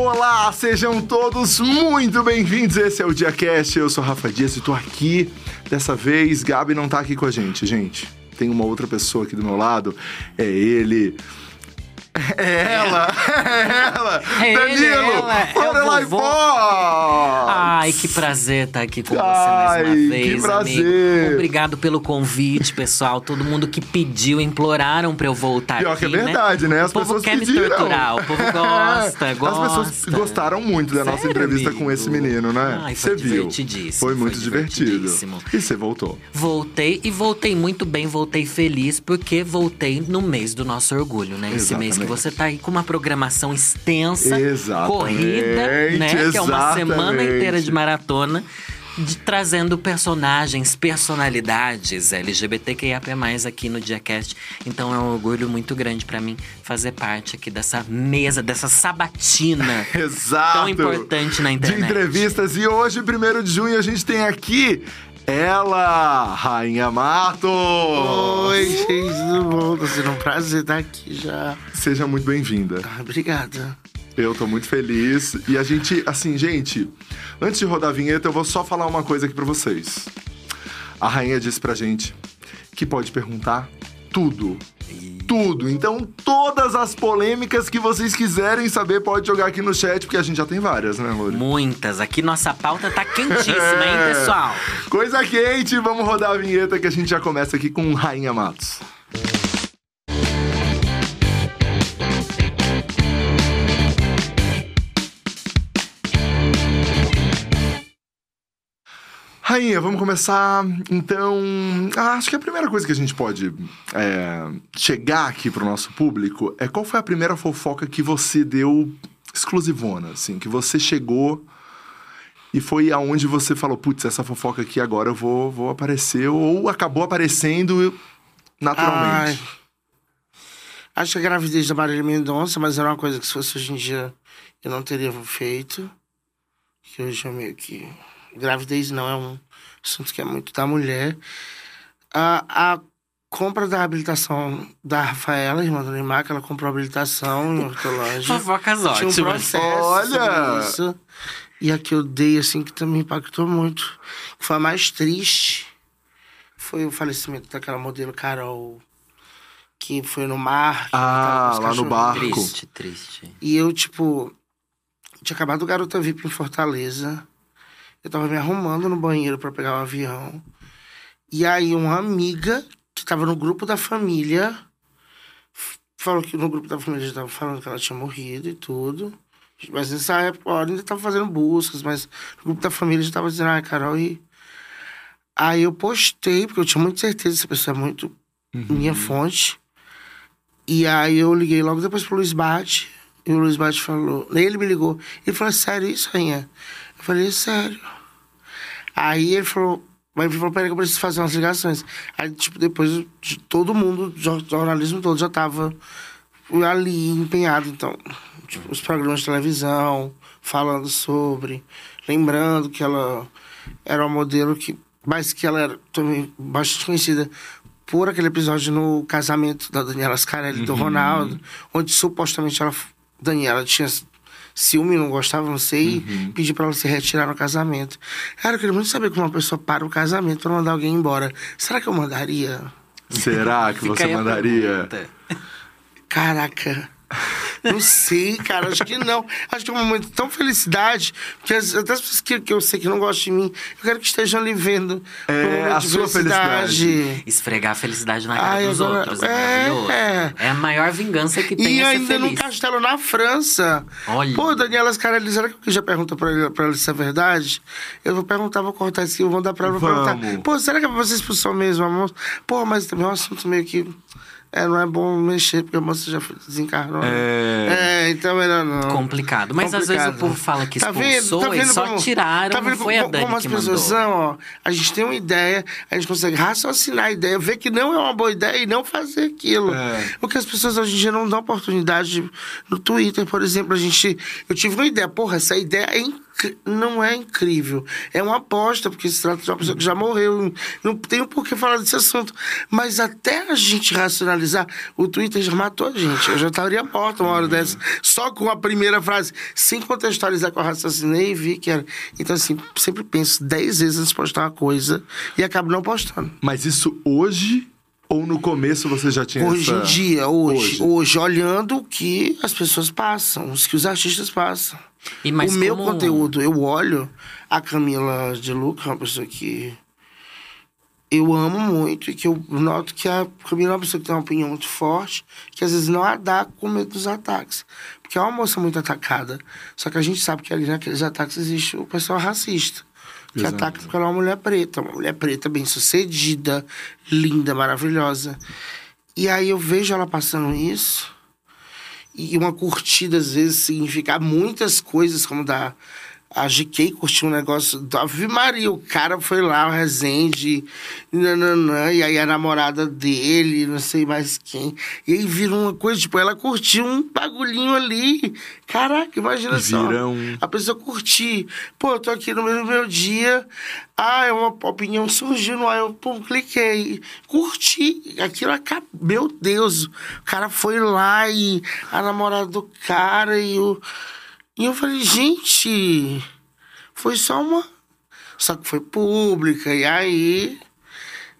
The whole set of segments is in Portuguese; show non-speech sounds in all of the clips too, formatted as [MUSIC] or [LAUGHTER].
Olá, sejam todos muito bem-vindos. Esse é o DiaCast. Eu sou Rafa Dias e tô aqui. Dessa vez, Gabi não tá aqui com a gente, gente. Tem uma outra pessoa aqui do meu lado. É ele. É ela! É ela! É Danilo! ele, ela, é o Lorelai vovô. Fox! Ai, que prazer estar aqui com você Ai, mais uma que vez, prazer. amigo. Obrigado pelo convite, pessoal. Todo mundo que pediu, imploraram pra eu voltar Pior aqui, que é verdade, né? As o povo pessoas quer pediram. me torturar, o povo [LAUGHS] gosta, As gosta. pessoas gostaram muito da nossa Sério, entrevista amigo? com esse menino, né? Ai, foi Você viu? divertidíssimo, Foi muito foi divertido. E você voltou. Voltei e voltei muito bem, voltei feliz, porque voltei no mês do nosso orgulho, né? Esse mês que Exatamente. Você tá aí com uma programação extensa, Exatamente, corrida, né? Que é uma semana exatamente. inteira de maratona. de- trazendo personagens, personalidades LGBTQIAP+, aqui no DiaCast. Então é um orgulho muito grande pra mim fazer parte aqui dessa mesa, dessa sabatina [LAUGHS] Exato. tão importante na internet. De entrevistas. E hoje, 1 de junho, a gente tem aqui ela, Rainha Matos. Oi, gente, bom? Tá sendo um prazer estar aqui já. Seja muito bem-vinda. Ah, obrigada. Eu tô muito feliz. E a gente, assim, gente, antes de rodar a vinheta, eu vou só falar uma coisa aqui pra vocês. A rainha disse pra gente que pode perguntar tudo. Tudo. Então, todas as polêmicas que vocês quiserem saber, pode jogar aqui no chat, porque a gente já tem várias, né, Lori? Muitas. Aqui nossa pauta tá quentíssima, hein, [LAUGHS] pessoal? Coisa quente, vamos rodar a vinheta que a gente já começa aqui com Rainha Matos. Rainha, vamos começar então. ah, acho que a primeira coisa que a gente pode é, chegar aqui pro nosso público é qual foi a primeira fofoca que você deu exclusivona, assim, que você chegou e foi aonde você falou, putz, essa fofoca aqui agora eu vou, vou aparecer, ou acabou aparecendo naturalmente. Acho que a gravidez da Marília Mendonça, mas era uma coisa que se fosse hoje em dia eu não teria feito. Que hoje é meio que. Gravidez não é um assunto que é muito da mulher. A, a compra da habilitação da Rafaela, irmã do Neymar, que ela comprou a habilitação em Hortolândia. Fofocas Tinha um ótimas. processo Olha! isso. E a que eu dei, assim, que também impactou muito. Foi a mais triste. Foi o falecimento daquela modelo Carol. Que foi no mar. que Ah, lá no barco. Triste, triste. E eu, tipo... Tinha acabado o Garota VIP em Fortaleza. Eu tava me arrumando no banheiro pra pegar o avião. E aí uma amiga que tava no grupo da família... Falou que no grupo da família já tava falando que ela tinha morrido e tudo. Mas nessa época, ainda tava fazendo buscas, mas no grupo da família já tava dizendo, ah, Carol, e. Aí eu postei, porque eu tinha muita certeza que essa pessoa é muito minha fonte. E aí eu liguei logo depois pro Luiz Bate. E o Luiz Bate falou. Ele me ligou. Ele falou, "É sério isso, rainha? Eu falei, "É sério. Aí ele falou. Mas ele falou, peraí que eu preciso fazer umas ligações. Aí, tipo, depois de todo mundo, o jornalismo todo já tava ali empenhado. Então, tipo, os programas de televisão falando sobre, lembrando que ela era uma modelo que. Mas que ela era também bastante conhecida por aquele episódio no casamento da Daniela Scarelli e do Ronaldo, onde supostamente ela, Daniela tinha ciúme, não gostava, não sei, e pediu pra ela se retirar no casamento. Cara, eu queria muito saber como uma pessoa para o casamento pra mandar alguém embora. Será que eu mandaria? Será que você mandaria? pergunta. Caraca. Não sei, cara. Acho que não. Acho que é um momento tão felicidade. Porque as, até as pessoas que, que eu sei que não gostam de mim, eu quero que estejam ali vendo. É, um a de sua felicidade. Esfregar a felicidade na cara Ai, dos agora- outros. É, é, é. É a maior vingança que tem E é ainda num castelo na França. Olha. Pô, Daniela Scarelli, será que alguém já pergunta pra, ele, pra ela se é verdade? Eu vou perguntar, vou cortar isso aqui, eu vou dar pra ela, vou Vamos. perguntar. Pô, será que é pra você expulsão mesmo, a moça? Pô, mas também é um assunto meio que... É, não é bom mexer, porque a moça já foi- desencarnou. né? É. É, então melhor não. Complicado. Mas às vezes o Complicado. povo fala que Tá vendo? expulsou, Tá vendo eles só como- tiraram, tá não vendo foi a como, Dani como as pessoas são, ó. A gente tem uma ideia, a gente consegue raciocinar a ideia, ver que não é uma boa ideia e não fazer aquilo. É. Porque as pessoas hoje em dia não dão oportunidade. No Twitter, por exemplo, a gente. Eu tive uma ideia, porra, essa ideia é não é incrível. É uma aposta, porque se trata de uma pessoa que já morreu. Não tem por que falar desse assunto. Mas até a gente racionalizar, o Twitter já matou a gente. Eu já estaria morto uma hora uhum. dessa. Só com a primeira frase, sem contextualizar que eu raciocinei e vi que era. Então, assim, sempre penso dez vezes antes de postar uma coisa e acabo não postando. Mas isso hoje ou no começo você já tinha Hoje essa... em dia, hoje, hoje, hoje, olhando o que as pessoas passam, os que os artistas passam. E o meu como... conteúdo, eu olho a Camila de Luca, uma pessoa que eu amo muito e que eu noto que a Camila é uma pessoa que tem uma opinião muito forte, que às vezes não a dá com medo dos ataques. Porque é uma moça muito atacada. Só que a gente sabe que ali naqueles ataques existe o pessoal racista que Exato. ataca porque ela é uma mulher preta, uma mulher preta bem sucedida, linda, maravilhosa. E aí eu vejo ela passando isso, e uma curtida às vezes significa muitas coisas, como da a GK curtiu um negócio do Ave Maria. O cara foi lá, o Rezende, nananã, e aí a namorada dele, não sei mais quem. E aí virou uma coisa, tipo, ela curtiu um bagulhinho ali. Caraca, imagina só. A pessoa curtir. Pô, eu tô aqui no mesmo meu dia. Ah, é uma opinião surgiu no ar, eu pum, cliquei. Curti. Aquilo acabou. Meu Deus. O cara foi lá e a namorada do cara e o. E eu falei, gente, foi só uma. Só que foi pública, e aí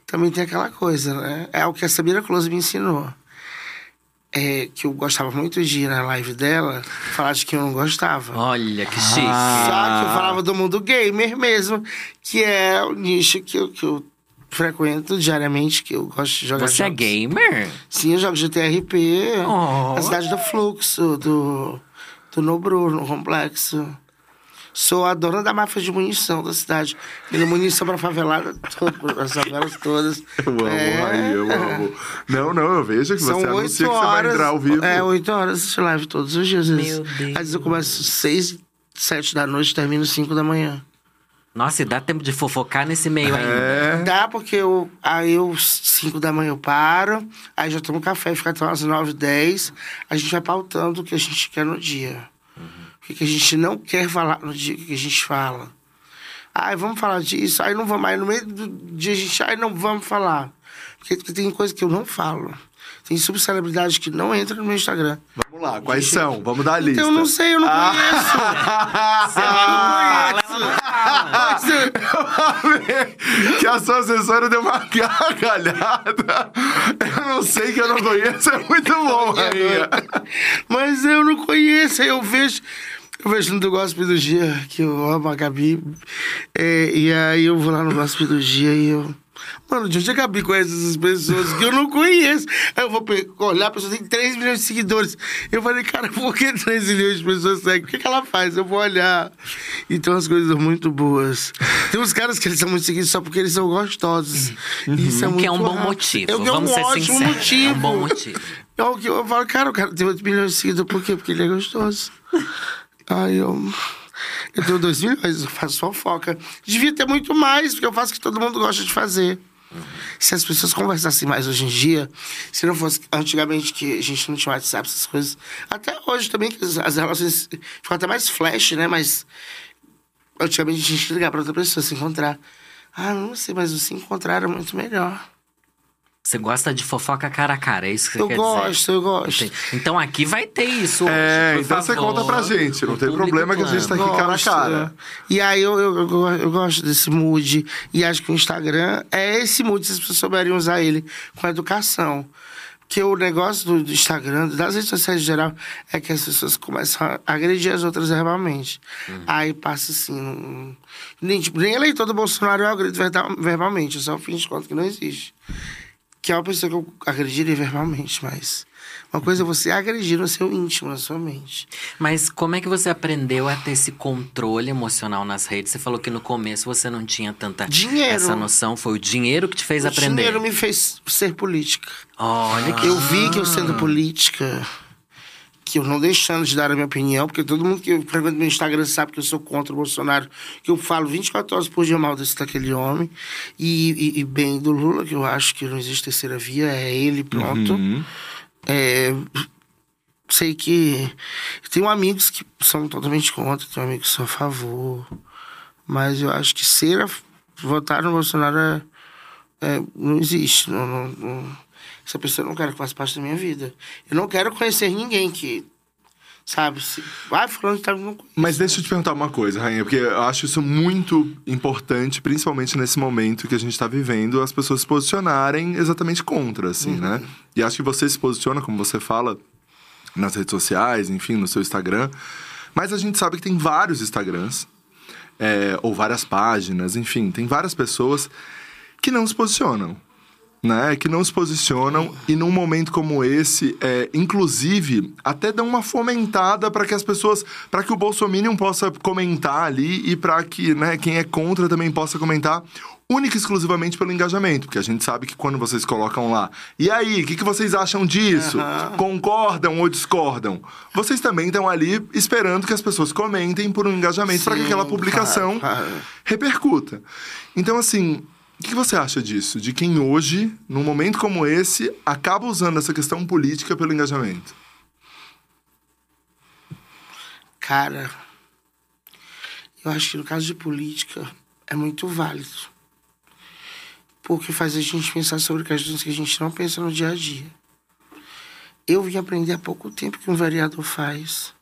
também tem aquela coisa, né? É o que a Sabina Close me ensinou. É, que eu gostava muito de ir na live dela, falar de que eu não gostava. Olha, que chique. Ah. Só que eu falava do mundo gamer mesmo, que é o nicho que eu, que eu frequento diariamente, que eu gosto de jogar Você é jogos. é gamer? Sim, eu jogo GTRP, oh. na cidade do Fluxo, do do Nobru, no complexo. Sou a dona da máfia de munição da cidade. Vendo munição pra favelada, as favelas todas. Eu amo, é... eu amo. Não, não, eu vejo que São você anuncia horas, que você vai entrar ao vivo. É, oito horas de live todos os dias. Meu Deus. Às vezes eu começo seis, sete da noite e termino cinco da manhã. Nossa, e dá tempo de fofocar nesse meio é. ainda? Dá, porque eu, aí eu, 5 da manhã eu paro, aí já tomo café, fica até umas 9, 10. A gente vai pautando o que a gente quer no dia. Uhum. O que a gente não quer falar no dia, o que a gente fala. Ai, vamos falar disso. Aí não vamos, aí no meio do dia a gente, aí não vamos falar. Porque tem coisa que eu não falo. Tem subcelebridades que não entram no meu Instagram. Vamos lá, quais gente... são? Vamos dar a lista. Então eu não sei, eu não ah. conheço. [LAUGHS] Você não conhece. que a sua assessora deu uma gargalhada. Eu não sei que eu não conheço, é muito [LAUGHS] bom, rainha. Mas eu não conheço, eu vejo. Eu vejo no do Gospel do Dia, que eu amo a Gabi. É, e aí eu vou lá no Gospel do Dia e eu. Mano, de onde a Gabi conhece essas pessoas que eu não conheço? Aí eu vou olhar, a pessoa tem 3 milhões de seguidores. Eu falei, cara, por que 3 milhões de pessoas seguem? O que, que ela faz? Eu vou olhar. E tem umas coisas muito boas. Tem uns caras que eles são muito seguidos só porque eles são gostosos. Uhum. Isso é muito Que é um bom motivo. É, é um ótimo motivo. É um bom motivo. Eu, eu falo, cara, o cara tem 8 milhões de seguidores, por quê? Porque ele é gostoso. [LAUGHS] Aí eu. Eu tenho dois milhões, eu faço fofoca. Devia ter muito mais, porque eu faço o que todo mundo gosta de fazer. Uhum. Se as pessoas conversassem mais hoje em dia, se não fosse antigamente que a gente não tinha WhatsApp, essas coisas. Até hoje também, que as, as relações ficam até mais flash, né? Mas antigamente a gente ligar pra outra pessoa, se encontrar. Ah, não sei, mas se encontrar era muito melhor. Você gosta de fofoca cara a cara, é isso que você eu quer gosto, dizer? Eu gosto, eu gosto. Então aqui vai ter isso hoje, É, então favor. você conta pra gente, não tem problema que a gente tá aqui cara a cara. E aí eu, eu, eu, eu, gosto desse mood, e acho que o Instagram é esse mood, se as pessoas souberem usar ele com educação. Porque o negócio do, Instagram, das redes sociais em geral, é que as pessoas começam a agredir as outras verbalmente. Uhum. Aí passa assim. nem, tipo, nem eleitor do Bolsonaro eu agrido verbalmente, eu só finge de conta que não existe que é uma pessoa que eu agrediria verbalmente, mas uma coisa é você agredir no seu íntimo, na sua mente. Mas como é que você aprendeu a ter esse controle emocional nas redes? Você falou que no começo você não tinha tanta dinheiro. essa noção. Foi o dinheiro que te fez o aprender? O dinheiro me fez ser política. Olha que... Eu vi que eu sendo política que eu não deixando de dar a minha opinião, porque todo mundo que frequenta meu Instagram sabe que eu sou contra o Bolsonaro, que eu falo 24 horas por dia mal desse daquele homem, e, e, e, bem do Lula, que eu acho que não existe terceira via, é ele, pronto. Uhum. É, sei que. Tenho amigos que são totalmente contra, tenho amigos que são a favor. Mas eu acho que ser a, votar no Bolsonaro é, é, não existe. Não, não, não, essa pessoa eu não quero que faça parte da minha vida. Eu não quero conhecer ninguém que. Sabe? Se, vai falando tá, não Mas deixa eu te perguntar uma coisa, Rainha, porque eu acho isso muito importante, principalmente nesse momento que a gente está vivendo, as pessoas se posicionarem exatamente contra, assim, Uhum. né? E acho que você se posiciona, como você fala, nas redes sociais, enfim, no seu Instagram. Mas a gente sabe que tem vários Instagrams, é, ou várias páginas, enfim, tem várias pessoas que não se posicionam. Né, que não se posicionam e num momento como esse, é, inclusive, até dão uma fomentada para que as pessoas, para que o Bolsominion possa comentar ali e para que né, quem é contra também possa comentar, única e exclusivamente pelo engajamento, porque a gente sabe que quando vocês colocam lá, e aí, o que, que vocês acham disso? Aham. Concordam ou discordam? Vocês também estão ali esperando que as pessoas comentem por um engajamento para que aquela publicação claro. repercuta. Então, assim, o que você acha disso? De quem hoje, num momento como esse, acaba usando essa questão política pelo engajamento? Cara, eu acho que no caso de política é muito válido. Porque faz a gente pensar sobre questões que a gente não pensa no dia a dia. Eu vim aprender há pouco tempo que um vereador faz,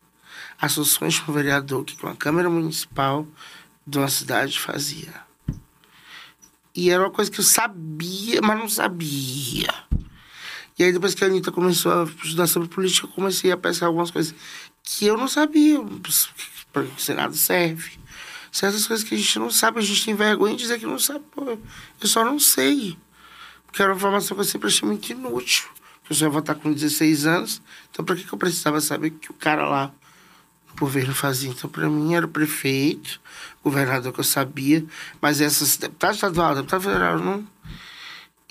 as soluções que um vereador, que uma Câmara Municipal de uma cidade fazia. E era uma coisa que eu sabia, mas não sabia. E aí, depois que a Anitta começou a estudar sobre política, eu comecei a pensar algumas coisas que eu não sabia para que o Senado serve. Certas coisas que a gente não sabe, a gente tem vergonha de dizer que não sabe. Pô, eu só não sei. Porque era uma informação que eu sempre achei muito inútil. Eu só ia votar com 16 anos, então para que, que eu precisava saber que o cara lá no governo fazia? Então, para mim, era o prefeito, o governador que eu sabia, mas essas deputado estadual, deputado federal, não.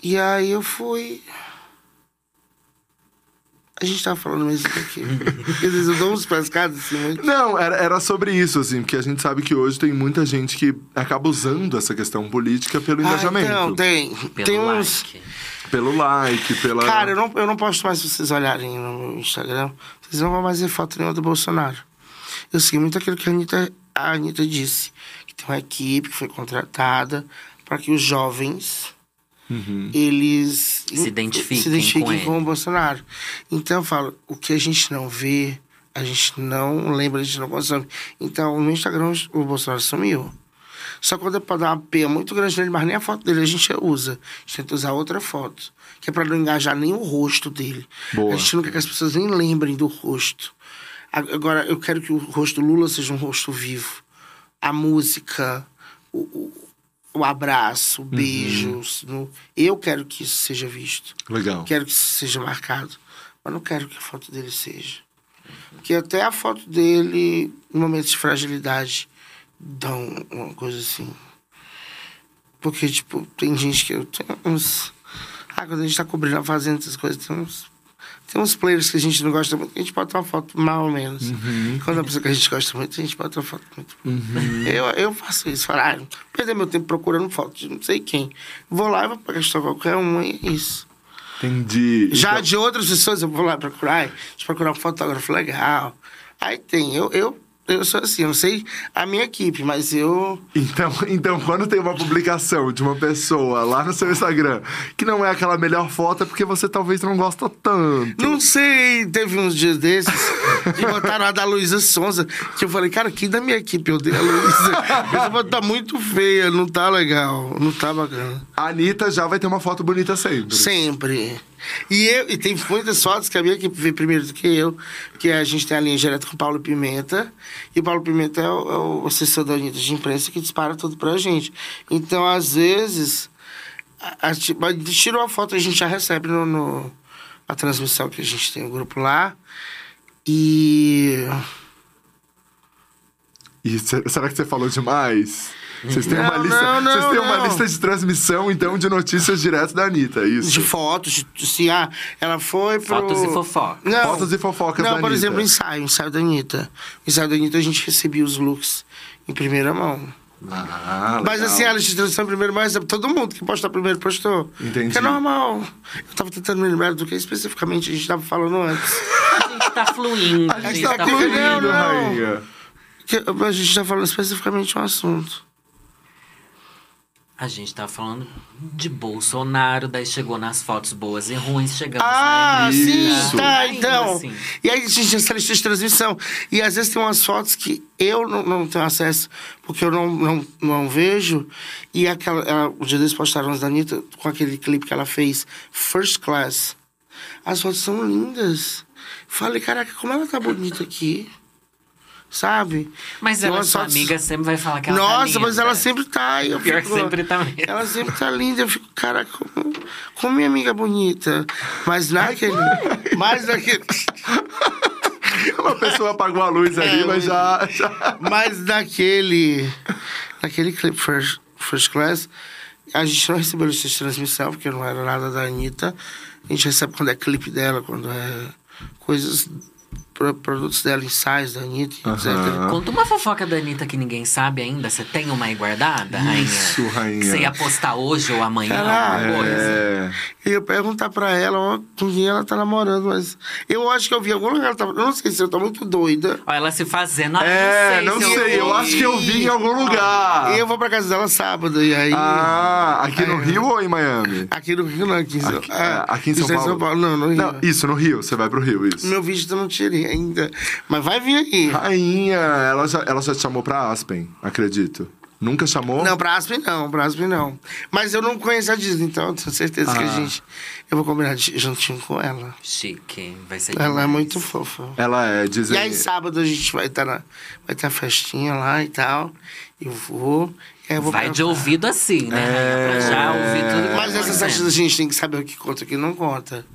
E aí eu fui. A gente tava falando mesmo aqui. [LAUGHS] Às vezes eu dou uns pescados assim, muito. Não, era, era sobre isso, assim, porque a gente sabe que hoje tem muita gente que acaba usando essa questão política pelo Ah, engajamento. então, tem. Pelo tem uns. like. Pelo like, pela. Cara, eu não, eu não posto mais se vocês olharem no meu Instagram. Vocês não vão mais ver foto nenhuma do Bolsonaro. Eu segui muito aquilo que a Anitta, a Anitta disse. Que tem uma equipe que foi contratada para que os jovens Uhum. eles Se identifiquem se identifiquem com com, o Bolsonaro. Então eu falo, o que a gente não vê, a gente não lembra, a gente não consome. Então no Instagram o Bolsonaro sumiu. Só quando é pra dar uma peia muito grande nele, mas nem a foto dele a gente usa. A gente tenta usar outra foto. Que é pra não engajar nem o rosto dele. Boa. A gente não quer que as pessoas nem lembrem do rosto. Agora, eu quero que o rosto do Lula seja um rosto vivo. A música, o, o, o abraço, o beijo. no- Eu quero que isso seja visto. Legal. Quero que isso seja marcado. Mas não quero que a foto dele seja. Porque até a foto dele, em momentos de fragilidade, dão uma coisa assim. Porque, tipo, tem gente que. eu tenho uns. Ah, quando a gente tá cobrindo a fazenda, essas coisas, tem uns. Tem uns players que a gente não gosta muito, que a gente bota uma foto mal ou menos. Quando é uma pessoa que a gente gosta muito, a gente bota uma foto muito. Eu, eu faço isso, falo, ah, perder meu tempo procurando foto de não sei quem. Vou lá e vou gastar qualquer um, e é isso. Entendi. Já Então- de outras pessoas, eu vou lá procurar, procurar um fotógrafo legal. Aí tem, eu, eu, eu sou assim, eu não sei a minha equipe, mas eu. Então, então, quando tem uma publicação de uma pessoa lá no seu Instagram que não é aquela melhor foto, é porque você talvez não gosta tanto. Não sei, teve uns dias desses que botaram a da Luísa Sonza, que eu falei, cara, quem da minha equipe eu dei a Luísa? Essa foto tá muito feia, não tá legal, não tá bacana. A Anitta já vai ter uma foto bonita sempre. Sempre. E, eu, e tem muitas fotos que a minha equipe vê primeiro do que eu, que a gente tem a linha direta com o Paulo Pimenta, e o Paulo Pimenta é o, é o assessor da Anitta de imprensa que dispara tudo pra gente. Então, às vezes, a, a, tira uma foto, a gente já recebe no, no- a transmissão que a gente tem o grupo lá. E. E se- será que você falou demais? Vocês têm, uma Não, lista, não, não, vocês têm uma não. lista de transmissão, então, de notícias direto da Anitta, é isso? De fotos, de, se ah, ela foi pro... Fotos e fofocas. Não, Fotos e fofocas Não, da por Anitta. exemplo, ensaio, ensaio da Anitta. O ensaio da Anitta a gente recebia os looks em primeira mão. Ah, Mas legal. assim, a lista de transmissão primeiro, mas todo mundo que postou primeiro postou. Entendi. Que é normal. Eu tava tentando me lembrar do que especificamente a gente tava falando antes. A gente tá fluindo. A gente tá tá fluindo, Não, não. rainha. Que a gente tá falando especificamente um assunto. A gente tá falando de Bolsonaro, daí chegou nas fotos boas e ruins, chegamos Ah, na sim, Isso. tá, então. assim. E aí a gente essa lista de transmissão. E às vezes tem umas fotos que eu não, não tenho acesso, porque eu não, não, não vejo. E aquela, ela, o dia desses postaram as da Anitta com aquele clipe que ela fez, First Class. As fotos são lindas. Falei, caraca, como ela tá bonita aqui. Sabe? Mas ela, sua fotos- amiga, sempre vai falar que ela tá Nossa, linda. mas ela sempre tá. e Eu Pior que fico- sempre tá mesmo. Ela sempre tá linda. Eu fico, cara, como, como minha amiga é bonita. Mas naquele. mas naquele. [LAUGHS] Uma pessoa apagou a luz ali, É, mas já, já. Mas naquele. Naquele clipe First, First Class, a gente não recebeu lista de transmissão, porque não era nada da Anitta. A gente recebe quando é clipe dela, quando é coisas. Pro- Produtos dela, ensaios da Anitta, etc. Aham. Conta uma fofoca da Anitta que ninguém sabe ainda. Você tem uma aí guardada, rainha? Isso, rainha. Que você ia postar hoje ou amanhã, Caralho. alguma coisa? É. E eu perguntar pra ela ó, com quem ela tá namorando, mas eu acho que eu vi em algum lugar. ela tava- Eu não sei se eu tô muito doida. Olha ela se fazendo. Ah, É, não se sei, eu vi. acho que eu vi em algum lugar. E eu vou pra casa dela sábado, e aí. Ah, aqui no É. Rio ou em Miami? Aqui no Rio, não, aqui em São, Aqui, é, aqui em São isso é Paulo? Não, no Rio. Não, isso, no Rio. Você vai pro Rio, isso. Meu vídeo eu não tirei ainda. Mas vai vir aí. Rainha, ela já, ela já te chamou pra Aspen, acredito. Nunca chamou? Não, pra Aspen não, pra Aspen não. Mas eu não conheço a Disney, então eu tenho certeza que a Ah. gente. Eu vou combinar de- juntinho com ela. Chique, vai ser Ela é demais. muito fofa. Ela é, E dizem... aí, sábado, a gente vai estar na. Vai ter a festinha lá e tal. Eu vou. E aí eu Vai pra- de ouvido assim, né, É. Pra já ouvir tudo Mas tá essas festas a gente tem que saber o que conta e o que não conta.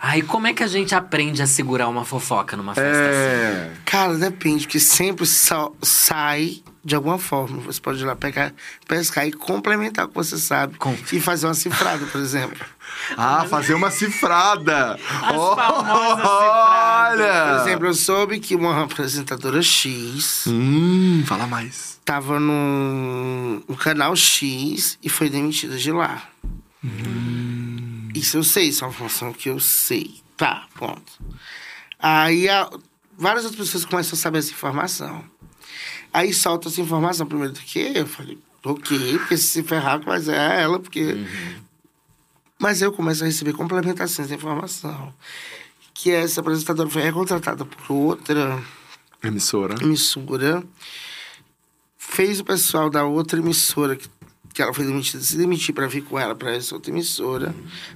Ai, como é que a gente aprende a segurar uma fofoca numa festa assim? É... Cara, depende, porque sempre só sai de alguma forma. Você pode ir lá pegar, pescar e complementar o que você sabe. Com- E fazer uma cifrada, por exemplo. [LAUGHS] Ah, fazer uma cifrada. As famosas [LAUGHS] Por Olha! exemplo, eu soube que uma apresentadora X Hum, fala mais. tava num, no canal X e foi demitida de lá. Isso eu sei, isso é uma informação que eu sei. Tá, ponto. Aí a- várias outras pessoas começam a saber essa informação. Aí solta essa informação primeiro do que eu. falei, ok, porque se ferrar, mas é ela, porque. Mas eu começo a receber complementações da informação. Que essa apresentadora foi recontratada por outra Emissora. emissora, fez o pessoal da outra emissora, que, que ela foi demitida, se demitir para vir com ela para essa outra emissora.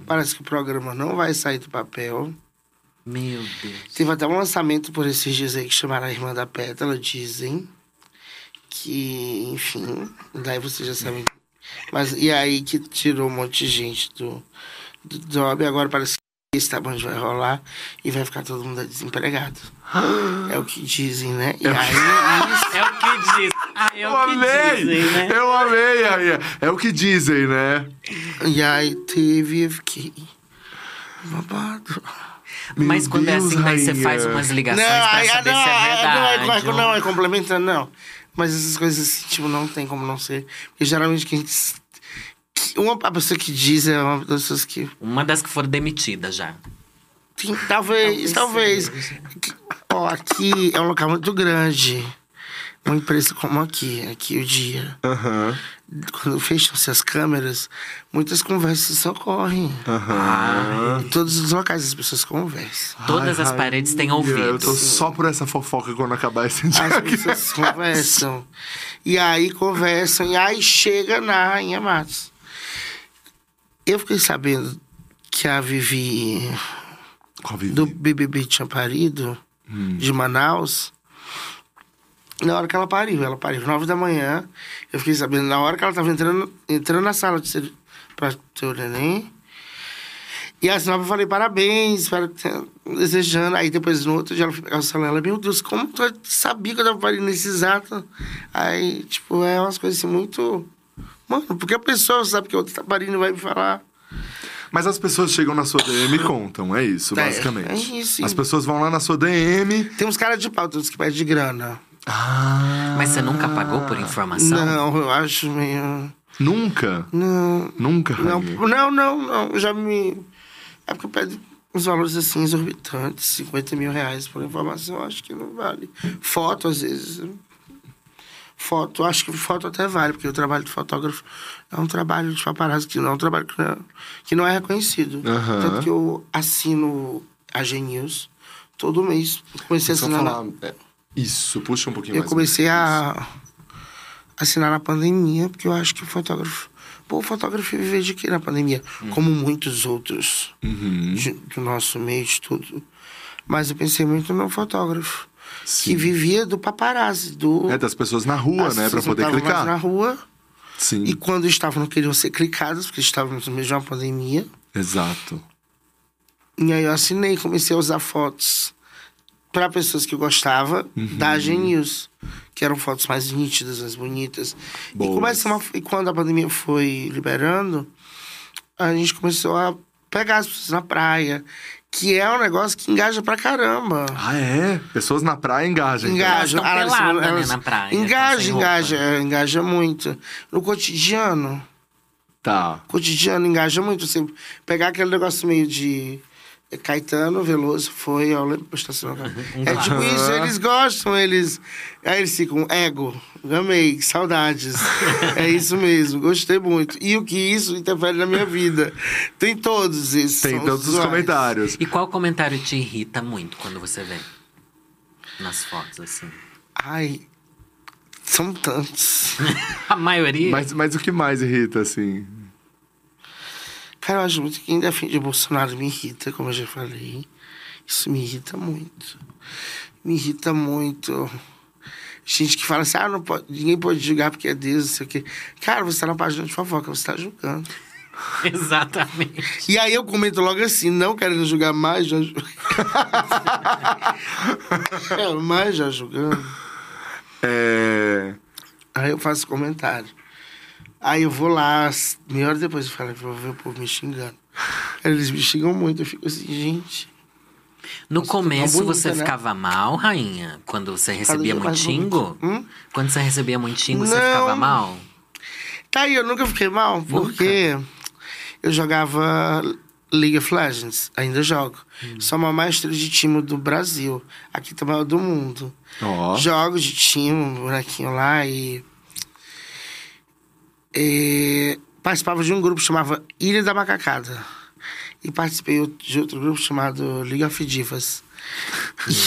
Parece que o programa não vai sair do papel. Meu Deus. Teve até um lançamento por esses dias aí que chamaram a Irmã da Pétala, dizem. Que, enfim, daí vocês já sabem. Mas, e aí que tirou um monte de gente do, do job, agora parece que esse tamanho vai rolar e vai ficar todo mundo desempregado. É o que dizem, né? E aí, isso, É o que diz. Ah, é Eu o que amei! dizem, né? Eu amei, rainha. É o que dizem, né? E aí teve, eu fiquei. Babado. Mas Meu quando é Deus, assim, daí você rainha. faz umas ligações Não, pra aí, saber não, se é não, verdade. é, não, não é complementando, não. Mas essas coisas assim, tipo, não tem como não ser. Porque geralmente quem. que- Uma a pessoa que diz é uma das pessoas que. Uma das que foram demitidas já. Sim, talvez, talvez. Ó, aqui é um local muito grande. Uma empresa como aqui, aqui o dia. Aham. Quando fecham-se as câmeras, muitas conversas ocorrem. Aham. Em todos os locais as pessoas conversam. Todas Ai, as paredes têm rainha, Eu ouvidos. tô só por essa fofoca quando acabar esse As dia. pessoas conversam. E aí conversam, e aí chega na Rainha Matos. Eu fiquei sabendo que a Vivi Covid. do BBB tinha parido, de Manaus. Na hora que ela pariu, ela pariu nove da manhã. Eu fiquei sabendo na hora que ela tava entrando, entrando na sala de ser, pra ter o neném. E assim, eu falei, parabéns, espero que tenha- desejando. Aí depois no outro dia ela foi pegar o celular, ela, meu Deus, como tu sabia que eu tava parindo nesse exato? Aí, tipo, é umas coisas assim muito. Mano, porque a pessoa sabe que a outra tá parindo e vai me falar. Mas as pessoas chegam na sua DM e contam, é isso, É, basicamente. é isso. As pessoas vão lá na sua DM. Tem uns caras de pau, uns que pedem de grana. Ah. Mas você nunca pagou por informação? Não, eu acho meio. Nunca? Não. Nunca, Não, não, não, não. Já me. É porque pede uns valores assim exorbitantes, 50 mil reais por informação, eu acho que não vale. Foto, às vezes. Foto, acho que foto até vale, porque o trabalho de fotógrafo é um trabalho de paparazzi que não é um trabalho que não é, que não é reconhecido. Aham. Tanto que eu assino a G-News todo mês. Eu Comecei a assinar. na- falar. é, Isso, puxa um pouquinho eu mais. comecei a assinar na pandemia, porque eu acho que o fotógrafo. Pô, o fotógrafo vive de quê na pandemia? Como muitos outros Uhum. de- do nosso meio de tudo. Mas eu pensei muito no fotógrafo. Sim. Que vivia do paparazzi, do. É, das pessoas na rua, né? Pra poder estavam mais clicar. na rua. Sim. E quando estavam, não queriam ser clicadas, porque estávamos no meio de uma pandemia. Exato. E aí eu assinei, comecei a usar fotos para pessoas que gostava Uhum. da Genius, que eram fotos mais nítidas, mais bonitas. E, começa uma- e quando a pandemia foi liberando, a gente começou a pegar as pessoas na praia, que é um negócio que engaja pra caramba. Ah, é? Pessoas na praia engajam. então. Engaja, tão elas- peladas, né, elas- na praia, Engaja, engaja, é, engaja muito. No cotidiano, Tá. cotidiano engaja muito. Você pegar aquele negócio meio de Caetano Veloso foi ao lembro estacionamento. [LAUGHS] É tipo isso, eles gostam, eles. Aí eles ficam, ego, amei, saudades. é isso mesmo, gostei muito. E o que isso interfere na minha vida? Tem todos esses. Tem todos os usuais. comentários. E qual comentário te irrita muito quando você vê? Nas fotos, assim. Ai, são tantos. [LAUGHS] A maioria? Mas, mas o que mais irrita, assim? Cara, eu acho muito que quem defende o Bolsonaro me irrita, como eu já falei. Isso me irrita muito. Me irrita muito. Gente que fala assim, ah, não pode, ninguém pode julgar porque é Deus, não sei o quê. Cara, você tá na página de fofoca, você tá julgando. [LAUGHS] Exatamente. E aí eu comento logo assim, não querendo julgar mais, já ju- [LAUGHS] é, mais já julgando. É. Aí eu faço comentário. Aí eu vou lá, meia hora depois eu falo, vou ver o povo me xingando. Aí Eles me xingam muito, eu fico assim, gente. No Nossa, começo bonita, você né? ficava mal, rainha? Quando você recebia muito xingo? Hum? Quando você recebia muito xingo, você ficava mal? Tá aí, eu nunca fiquei mal, porque eu jogava League of Legends, ainda jogo. Sou uma mestre de time do Brasil, aqui também é do mundo. Ó. Jogo de time, um bonequinho lá e. e participava de um grupo que chamava Ilha da Macacada. E participei de outro grupo chamado League of Divas. [LAUGHS]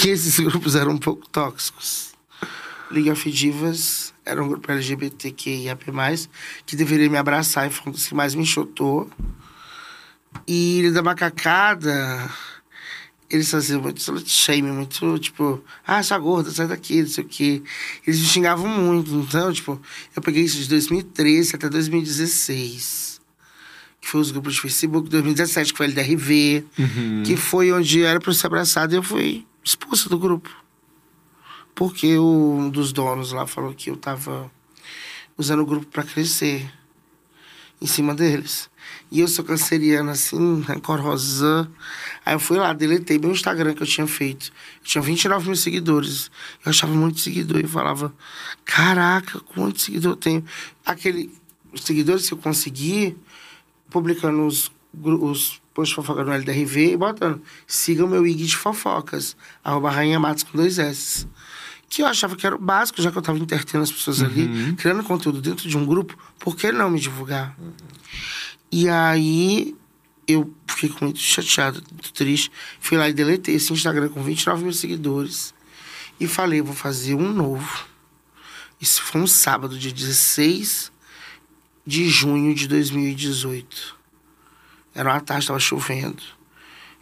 E esses grupos eram um pouco tóxicos. League of Divas era um grupo LGBTQIAP+, que deveria me abraçar e foi um dos que mais me enxotou. E Ilha da Macacada, eles faziam muito slut shame, muito, tipo, ah, essa gorda, sai daqui, não sei o quê. Eles me xingavam muito, então, tipo, eu peguei isso de 2013 até 2016. Que foi os grupos de Facebook, 2017, que foi LDRV, Uhum. que foi onde era pra eu ser abraçado e eu fui expulsa do grupo. Porque um dos donos lá falou que eu tava usando o grupo pra crescer em cima deles. E eu sou canceriana, assim, rancorosa. Aí eu fui lá, deletei meu Instagram que eu tinha feito. Eu tinha 29 mil seguidores. Eu achava muito seguidor e falava: Caraca, quanto seguidor eu tenho? Aquele, os seguidores que eu consegui, publicando os, os posts de fofoca no LDRV e botando: Siga o meu IG de fofocas, arroba Rainha Matos com dois S. Que eu achava que era o básico, já que eu tava entretendo as pessoas ali, criando conteúdo dentro de um grupo, por que não me divulgar? E aí eu fiquei muito chateado, muito triste. Fui lá e deletei esse Instagram com 29 mil seguidores. E falei, vou fazer um novo. Isso foi um sábado, dia 16 de junho de 2018. Era uma tarde, estava chovendo.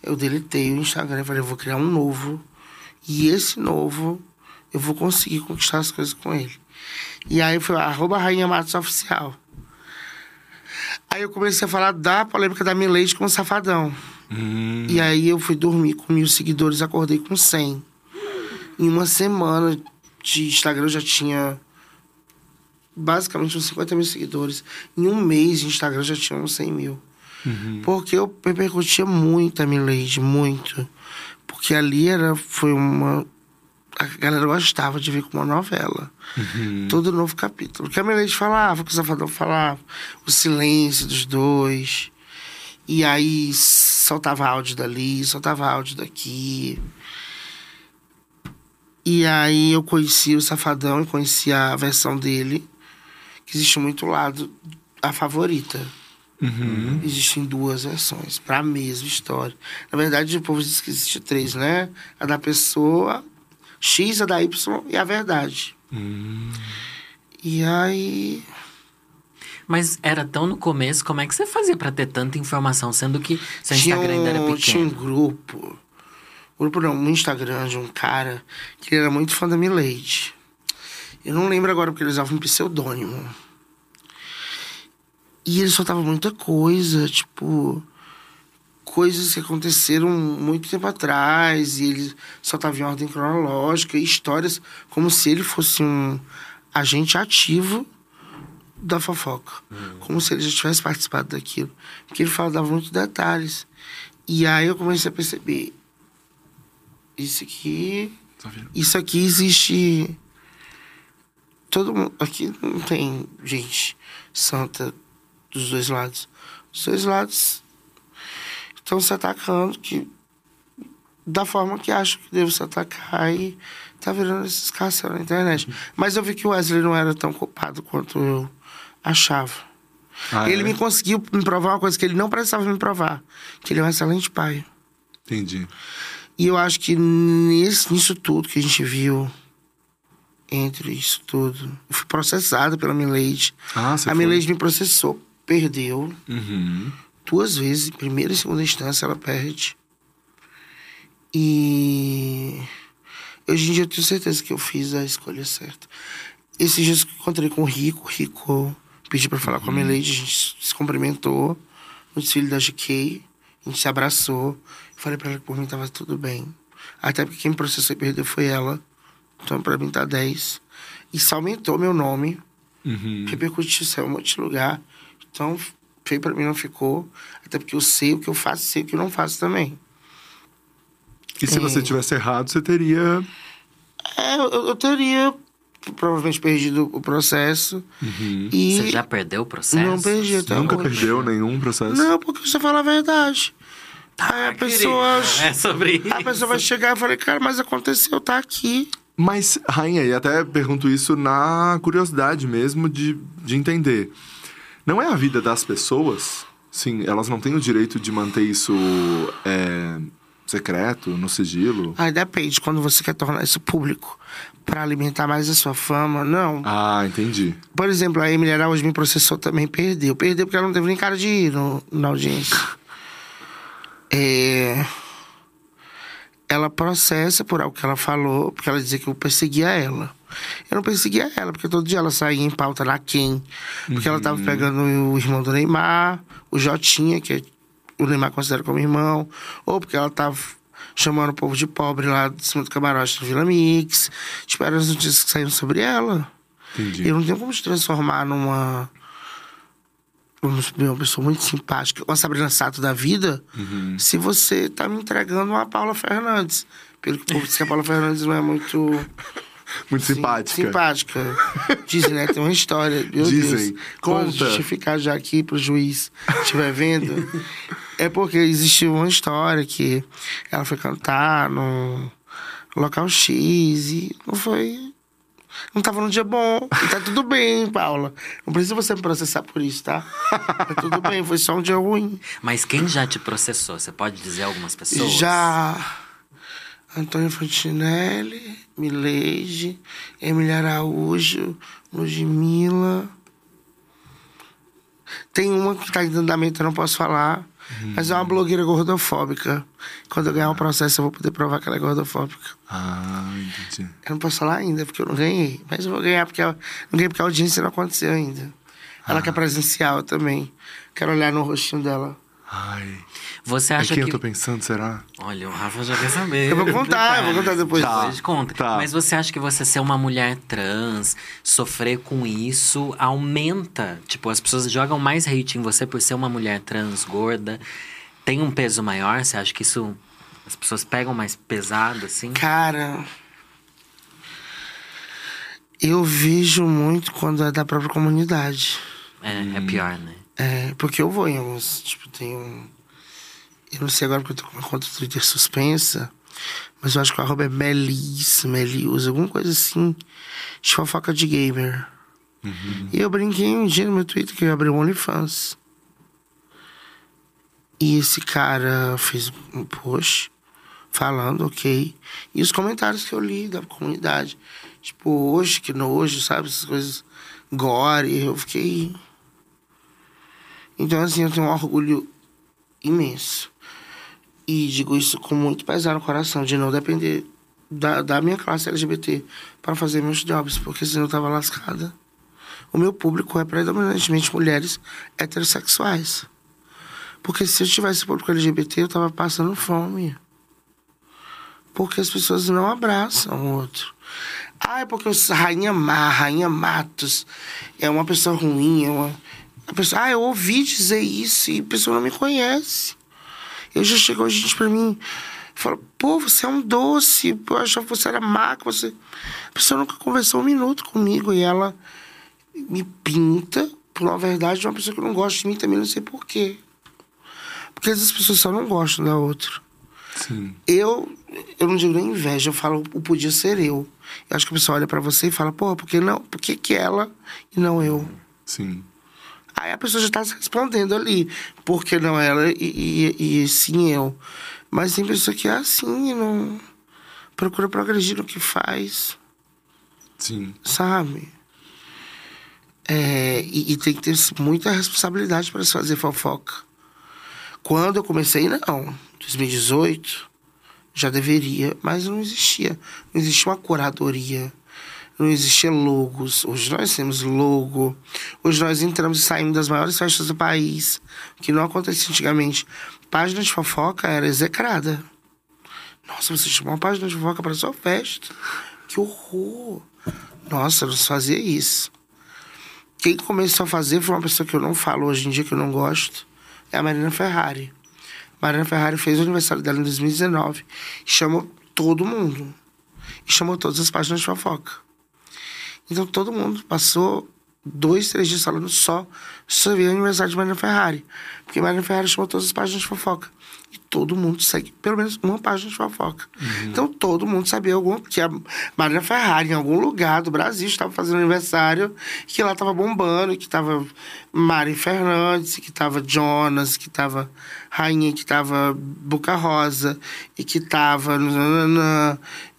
Eu deletei o Instagram e falei, vou criar um novo. E esse novo, eu vou conseguir conquistar as coisas com ele. E aí foi arroba Rainha Matos Oficial. Aí eu comecei a falar da polêmica da Milady com o Safadão. Hum. E aí eu fui dormir com mil seguidores, acordei com 100. Em uma semana de Instagram eu já tinha basicamente uns 50 mil seguidores. Em um mês de Instagram eu já tinha uns 100 mil. Porque eu repercutia muito a Milady, muito. Porque ali era, foi uma, a galera gostava de ver como uma novela. Todo novo capítulo. Que a Melete falava, o que o Safadão falava, o silêncio dos dois. E aí soltava áudio dali, soltava áudio daqui. E aí eu conheci o Safadão e conheci a versão dele, que existe muito lado, a favorita. Existem duas versões, para a mesma história. Na verdade, o povo diz que existe três, né? A da pessoa, X, a da Y e a verdade. E aí. Mas era tão no começo, como é que você fazia pra ter tanta informação, sendo que seu tinha Instagram ainda era um, tinha um pequeno? grupo. Grupo não, um Instagram de um cara que era muito fã da Milady. Eu não lembro agora porque ele usava um pseudônimo. E ele soltava muita coisa, tipo. Coisas que aconteceram muito tempo atrás. E ele soltava em ordem cronológica. E histórias como se ele fosse um agente ativo da fofoca. Como se ele já tivesse participado daquilo. Porque ele falava muitos detalhes. E aí eu comecei a perceber. Isso aqui. Tá? Isso aqui existe. Todo mundo. Aqui não tem gente santa dos dois lados. Os dois lados estão se atacando que, da forma que acham que devo se atacar e tá virando esses caças na internet. Mas eu vi que o Wesley não era tão culpado quanto eu achava. Ah, ele é? me conseguiu me provar uma coisa que ele não precisava me provar. Que ele é um excelente pai. Entendi. E eu acho que nesse, nisso tudo que a gente viu, entre isso tudo, eu fui processado pela Milady. Ah, a? Milady me processou, perdeu Uhum. Duas vezes, em primeira e segunda instância ela perde. E hoje em dia eu tenho certeza que eu fiz a escolha certa. Esses dias que eu encontrei com o Rico, o Rico pediu pra falar com a Milady, a gente se cumprimentou no desfile da GK, a gente se abraçou. Falei pra ela que por mim tava tudo bem. Até porque quem me processou e perdeu foi ela. Então pra mim tá 10. Isso aumentou meu nome Uhum. repercutiu em um monte de lugar. Então, feio pra mim não ficou. Até porque eu sei o que eu faço e sei o que eu não faço também. E se você tivesse errado, você teria. É, eu, eu teria provavelmente perdido o processo. E Você já perdeu o processo? não perdi até Nunca hoje. perdeu nenhum processo? Não, porque você fala a verdade. Aí a pessoa. É sobre isso. A pessoa vai chegar e falar, cara, mas aconteceu, tá aqui. Mas, Rainha, e até pergunto isso na curiosidade mesmo de, de entender. Não é a vida das pessoas? Sim, elas não têm o direito de manter isso é, secreto, no sigilo? Aí depende, quando você quer tornar isso público pra alimentar mais a sua fama, não. Ah, entendi. Por exemplo, a Emily Araújo me processou também, perdeu. Perdeu porque ela não teve nem cara de ir no, na audiência. [LAUGHS] É... Ela processa por algo que ela falou, porque ela dizia que eu perseguia ela. Eu não perseguia ela, porque todo dia ela saía em pauta na quem. Porque ela tava pegando o irmão do Neymar, o Jotinha, que é- o Neymar considera como irmão. Ou porque ela tava chamando o povo de pobre lá de cima do camarote do Vila Mix. Tipo, eram as notícias que saíram sobre ela. Entendi. Eu não tenho como te transformar numa. Uma pessoa muito simpática, uma Sabrina Sato da vida, se você tá me entregando uma Paula Fernandes. Pelo que o povo diz que a Paula Fernandes não é muito. Muito sim- simpática. Simpática. Dizem, né? Tem uma história. Meu Dizem. Deus. Conta. Vou justificar já aqui pro juiz que estiver vendo. é porque existiu uma história que ela foi cantar no local X e não foi. Não tava num dia bom. E tá tudo bem, Paula. Não precisa você me processar por isso, tá? Tá tudo bem, foi só um dia ruim. Mas quem já te processou? Você pode dizer algumas pessoas? Já Antônio Fontinelli, Mileide, Emília Araújo, Ludmilla. Tem uma que tá em andamento, eu não posso falar. Mas é uma blogueira gordofóbica. Quando eu ganhar o processo, eu vou poder provar que ela é gordofóbica. Ah, entendi. Eu não posso falar ainda, porque eu não ganhei. Mas eu vou ganhar, porque eu, não ganhei porque a audiência não aconteceu ainda. Ela quer presencial também. Quero olhar no rostinho dela. Ai. Você É acha quem que. eu tô pensando, será? Olha, o Rafa já quer saber. Eu vou contar, eu vou contar depois. Tá. Depois conta. tá. Mas você acha que você ser uma mulher trans, sofrer com isso, aumenta? Tipo, as pessoas jogam mais hate em você por ser uma mulher trans, gorda. Tem um peso maior? Você acha que isso. As pessoas pegam mais pesado, assim? Cara, Eu vejo muito quando é da própria comunidade. É, é pior, né? É, porque eu vou em alguns. Tipo, tem um. Eu não sei agora porque eu tô com uma conta do Twitter suspensa. Mas eu acho que o arroba é Melis, Melius, alguma coisa assim. De fofoca de gamer. E eu brinquei um dia no meu Twitter que eu abri um OnlyFans. E esse cara fez um post falando, ok. E os comentários que eu li da comunidade. Tipo, hoje, que nojo, sabe? Essas coisas gore. Eu fiquei. Então, assim, eu tenho um orgulho imenso. E digo isso com muito pesar no coração, de não depender da, da minha classe LGBT para fazer meus jobs, porque senão eu tava lascada. O meu público é predominantemente mulheres heterossexuais. Porque se eu tivesse público LGBT, eu tava passando fome. Porque as pessoas não abraçam o outro. Ah, é porque sou Rainha Má, Rainha Matos é uma pessoa ruim, é uma. A pessoa, ah, eu ouvi dizer isso e a pessoa não me conhece. Eu já chegou gente pra mim fala, pô, você é um doce, eu achava que você era má, que você. A pessoa nunca conversou um minuto comigo e ela me pinta por uma verdade de uma pessoa que não gosta de mim também, não sei porquê. Porque às vezes as pessoas só não gostam da outra. Sim. Eu, eu não digo nem inveja, eu falo, o podia ser eu. Eu acho que a pessoa olha pra você e fala, pô, por que não? Por que, que ela e não eu? Sim. Aí a pessoa já tá se respondendo ali. Por que não ela e, e, e sim eu? Mas tem pessoa que é assim, não procura progredir no que faz, Sim. sabe? É, e, e tem que ter muita responsabilidade para se fazer fofoca. Quando eu comecei, não. 2018, já deveria, mas não existia. Não existia uma curadoria. Não existia logos. Hoje nós temos logo. Hoje nós entramos e saímos das maiores festas do país. Que não acontecia antigamente. Página de fofoca era execrada. Nossa, você chamou uma página de fofoca para sua festa. Que horror. Nossa, não se fazia isso. Quem começou a fazer foi uma pessoa que eu não falo hoje em dia, que eu não gosto. É a Marina Ferrari. Marina Ferrari fez o aniversário dela em 2019. E chamou todo mundo. E chamou todas as páginas de fofoca. Então todo mundo passou dois, três dias falando só sobre o aniversário de Marina Ferrari. Porque Marina Ferrari chamou todas as páginas de fofoca. E todo mundo segue pelo menos uma página de fofoca. Então todo mundo sabia algum, que a Marina Ferrari, em algum lugar do Brasil, estava fazendo aniversário, que lá estava bombando, que estava Mari Fernandes, que estava Jonas, que estava Rainha, que estava Boca Rosa, e que estava.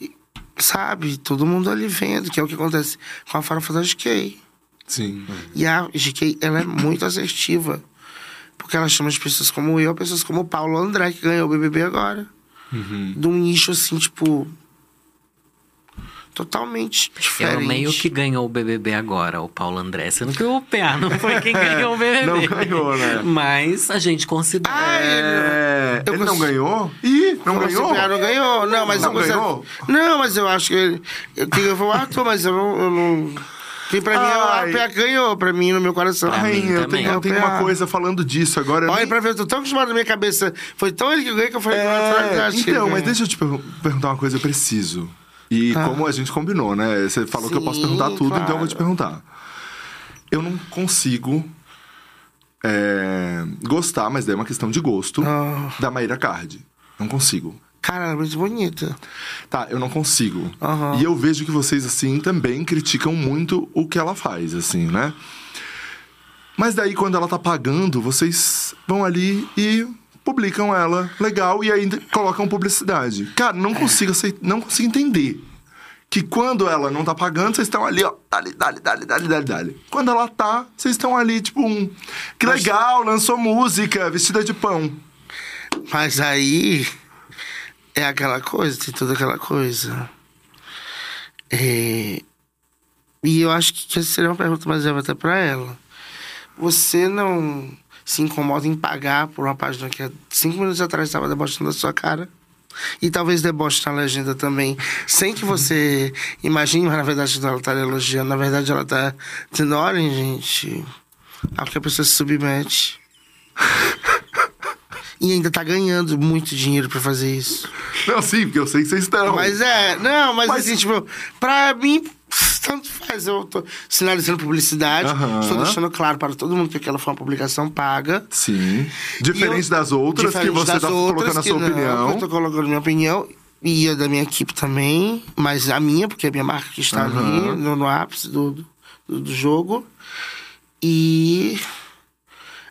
e- Sabe? Todo mundo ali vendo, que é o que acontece com a farofa da GK. Sim. E a GK, ela é muito assertiva. Porque ela chama de pessoas como eu, pessoas como o Paulo André, que ganhou o BBB agora. Uhum. De um nicho, assim, tipo... Totalmente É diferente. o meio que ganhou o BBB agora, o Paulo André. Você não ganhou o pé, não foi quem [LAUGHS] ganhou o BBB. Não ganhou, né? Mas a gente considera. Ah, É... Ele não cons- ganhou? Ih, não Como ganhou? assim, ah, não ganhou. Não, mas Não ganhou? Não, mas eu acho que ele. Eu tenho o Arthur, mas eu não. Eu não... Que pra mim Ai. o PA ganhou, pra mim, no meu coração. Pra Ai, mim eu também. tenho, eu tenho É uma PA. coisa falando disso agora. Olha nem- pra ver, eu tô tão acostumado na minha cabeça. Foi tão ele que ganhou que eu falei, É, eu acho que ele então, mas ganhou. deixa eu te per- perguntar uma coisa, eu preciso. E como a gente combinou, né? Você falou que eu posso Sim, perguntar tudo, então eu vou te claro. perguntar. Eu não consigo é, gostar, mas daí é uma questão de gosto, Ah. da Maíra Card. Não consigo. Cara, ela é muito bonita. Tá, eu não consigo. Aham. E eu vejo que vocês, assim, também criticam muito o que ela faz, assim, né? Mas daí, quando ela tá pagando, vocês vão ali e publicam ela, legal, e ainda colocam publicidade. Cara, não consigo aceitar, não consigo entender. Que quando ela não tá pagando, vocês estão ali, ó, dali, dali, dali, dali, dali, dali. Quando ela tá, vocês estão ali, tipo, um. Que legal, lançou música, vestida de pão. Mas aí é aquela coisa, tem toda aquela coisa. É, E eu acho que essa seria uma pergunta mais leve até pra ela. Você não se incomoda em pagar por uma página que há cinco minutos atrás estava debochando da sua cara? E talvez deboche na legenda também, sem que você [LAUGHS] imagine, mas na verdade ela tá elogiando. Na verdade ela tá dizendo, olhem, gente, a que a pessoa se submete. [LAUGHS] E ainda tá ganhando muito dinheiro pra fazer isso. Não, sim, porque eu sei que vocês estão. Mas é, não, mas, Mas- assim, tipo, pra mim, [LAUGHS] tanto faz. Eu tô sinalizando publicidade, Aham. estou deixando claro para todo mundo que aquela foi uma publicação paga. Sim. Diferente eu- das outras, diferente que você tá outras colocando a sua não, opinião. Eu tô colocando minha opinião. E a da minha equipe também, mas a minha, porque é a minha marca que está Aham. ali no, no ápice do, do, do jogo. E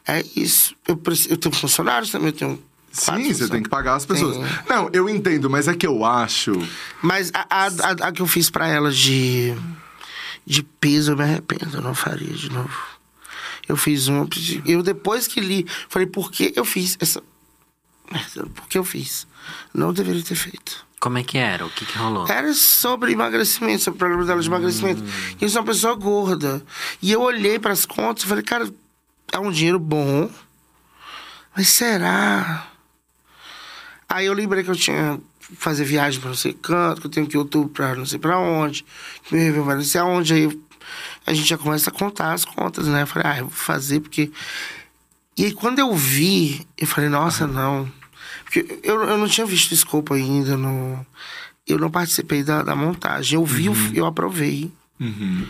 é isso. Eu, eu tenho funcionários também, eu tenho. Sim, você tem que pagar as pessoas. Sim. Não, eu entendo, mas é que eu acho. Mas a, a, a- a que eu fiz pra ela de, de peso, eu me arrependo, eu não faria de novo. Eu fiz uma. Eu depois que li, falei, por que eu fiz essa. merda? Por que eu fiz? Não deveria ter feito. Como é que era? O que, que rolou? Era sobre emagrecimento, sobre o programa dela de emagrecimento. E eu sou uma pessoa gorda. E eu olhei para as contas e falei, cara, é um dinheiro bom. Mas será? Aí eu lembrei que eu tinha que fazer viagem para não sei canto, que eu tenho que ir outubro para não sei para onde, que meu Réveillon vai não sei aonde. Aí a gente já começa a contar as contas, né? Eu falei, ah, eu vou fazer porque. E aí quando eu vi, eu falei, nossa, não. Porque eu, eu não tinha visto o escopo ainda, não, eu não participei da, da montagem. Eu vi, fi- eu aprovei, Uhum.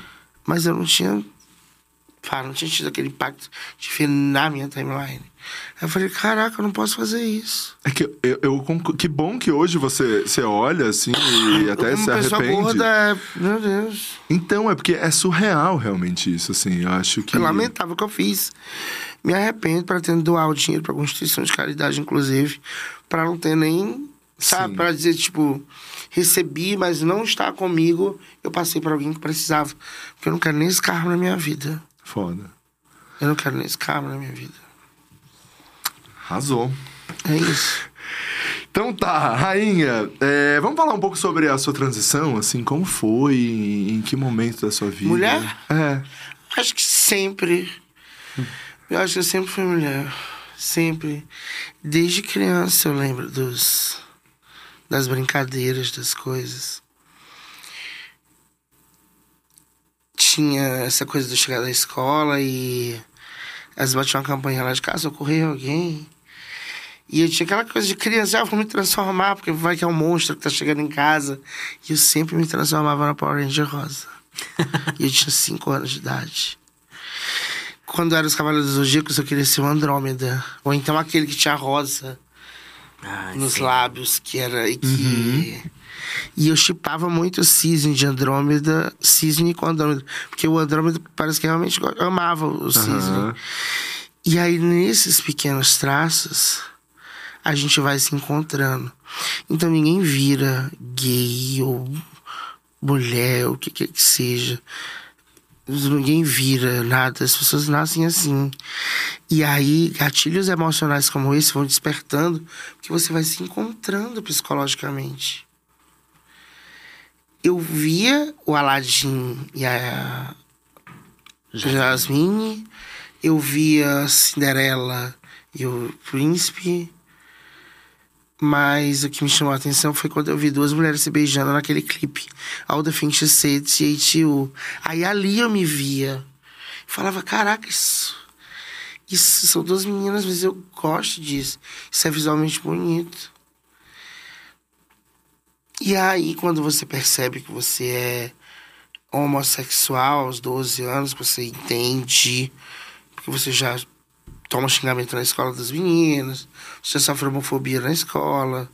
mas eu não tinha. Cara, não tinha tido aquele impacto de ver na minha timeline. Eu falei, caraca, eu não posso fazer isso. É que eu, eu que bom que hoje você, você olha assim e [COUGHS] até se Uma arrepende. gorda, é- meu Deus. Então, é porque é surreal realmente isso, assim. Eu acho que. É lamentável o que eu fiz. Me arrependo para ter doar o dinheiro para instituição de caridade, inclusive, para não ter nem, sabe, para dizer tipo, recebi, mas não está comigo, eu passei para alguém que precisava, porque eu não quero nem esse karma na minha vida. Foda. Eu não quero nem esse karma na minha vida. Arrasou. É isso. [LAUGHS] Então tá, rainha, é, vamos falar um pouco sobre a sua transição, assim, como foi, em que momento da sua vida? Mulher? É. Acho que sempre. Eu acho que eu sempre fui mulher. Sempre. Desde criança eu lembro dos das brincadeiras, das coisas. Tinha essa coisa de chegar da escola e as batiam uma campanha lá de casa, socorrer alguém. E eu tinha aquela coisa de criança, ah, vou me transformar, porque vai que é um monstro que tá chegando em casa. E eu sempre me transformava na Power Ranger Rosa. [LAUGHS] e eu tinha 5 anos de idade. Quando era os Cavaleiros Zodíacos, eu queria ser o Andrômeda. Ou então aquele que tinha rosa Ai, nos sim. lábios, que era. E, que... e eu chipava muito o Cisne de Andrômeda, Cisne com Andrômeda. Porque o Andrômeda parece que realmente amava o Cisne. Aham. E aí, nesses pequenos traços, a gente vai se encontrando. Então ninguém vira gay ou mulher, o que quer que seja. Ninguém vira nada, as pessoas nascem assim. E aí, gatilhos emocionais como esse vão despertando, porque você vai se encontrando psicologicamente. Eu via o Aladdin e a Jasmine, eu via Cinderela e o Príncipe, mas o que me chamou a atenção foi quando eu vi duas mulheres se beijando naquele clipe, All the Things She Said, T.H.U. Aí ali eu me via, falava, caraca, isso, isso são duas meninas, mas eu gosto disso, isso é visualmente bonito. E aí, quando você percebe que você é homossexual aos 12 anos, você entende, porque você já toma xingamento na escola das meninas, você sofre homofobia na escola.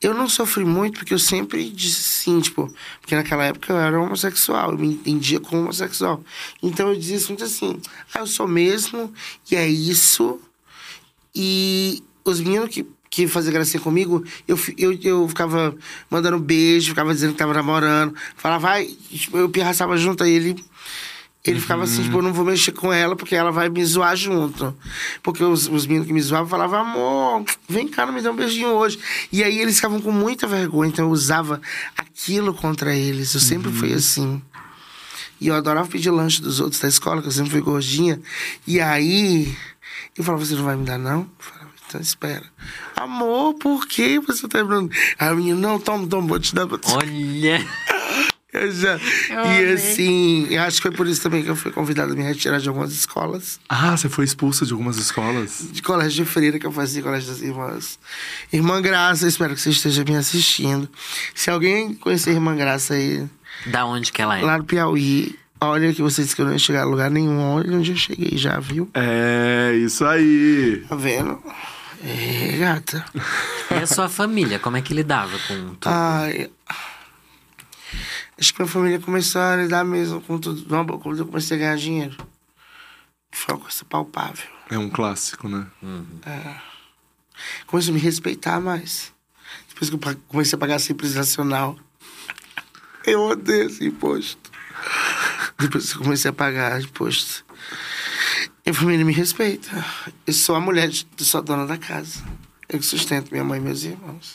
Eu não sofri muito porque eu sempre disse sim, tipo, porque naquela época eu era homossexual, eu me entendia como homossexual. Então eu dizia muito assim, ah, eu sou mesmo, e é isso. E os meninos que, que faziam gracinha comigo, eu, eu, eu ficava mandando beijo, ficava dizendo que tava namorando. Falava, vai, tipo, eu pirraçava junto, aí ele. Ele ficava assim, tipo, eu não vou mexer com ela porque ela vai me zoar junto. Porque os, os meninos que me zoavam falavam, amor, vem cá, não me dá um beijinho hoje. E aí eles ficavam com muita vergonha, então eu usava aquilo contra eles. Eu sempre fui assim. E eu adorava pedir lanche dos outros da escola, que eu sempre fui gordinha. E aí, eu falava, você não vai me dar, não? Eu falava, então espera. Amor, por que você tá lembrando? Aí o menino, não, toma, toma, vou te dar. Olha! [LAUGHS] Eu já... E assim, eu acho que foi por isso também que eu fui convidado a me retirar de algumas escolas. Ah, você foi expulsa de algumas escolas? De colégio de freira que eu fazia, colégio das irmãs. Irmã Graça, espero que você esteja me assistindo. Se alguém conhecer Irmã Graça aí, Da onde que ela é? Lá no Piauí. Olha que você disse que eu não ia chegar a lugar nenhum. Olha onde eu cheguei já, viu? É, isso aí. Tá vendo? É, gata. E a sua família, como é que lidava com tudo? Ai. Acho que minha família começou a lidar mesmo com tudo. Quando eu comecei a ganhar dinheiro. Foi uma coisa palpável. É um clássico, né? Começou a me respeitar mais. Depois que eu comecei a pagar simples nacional. [LAUGHS] Eu odeio esse imposto. Depois que eu comecei a pagar imposto. Minha família me respeita. Eu sou a mulher, de, eu sou a dona da casa. Eu que sustento minha mãe e meus irmãos.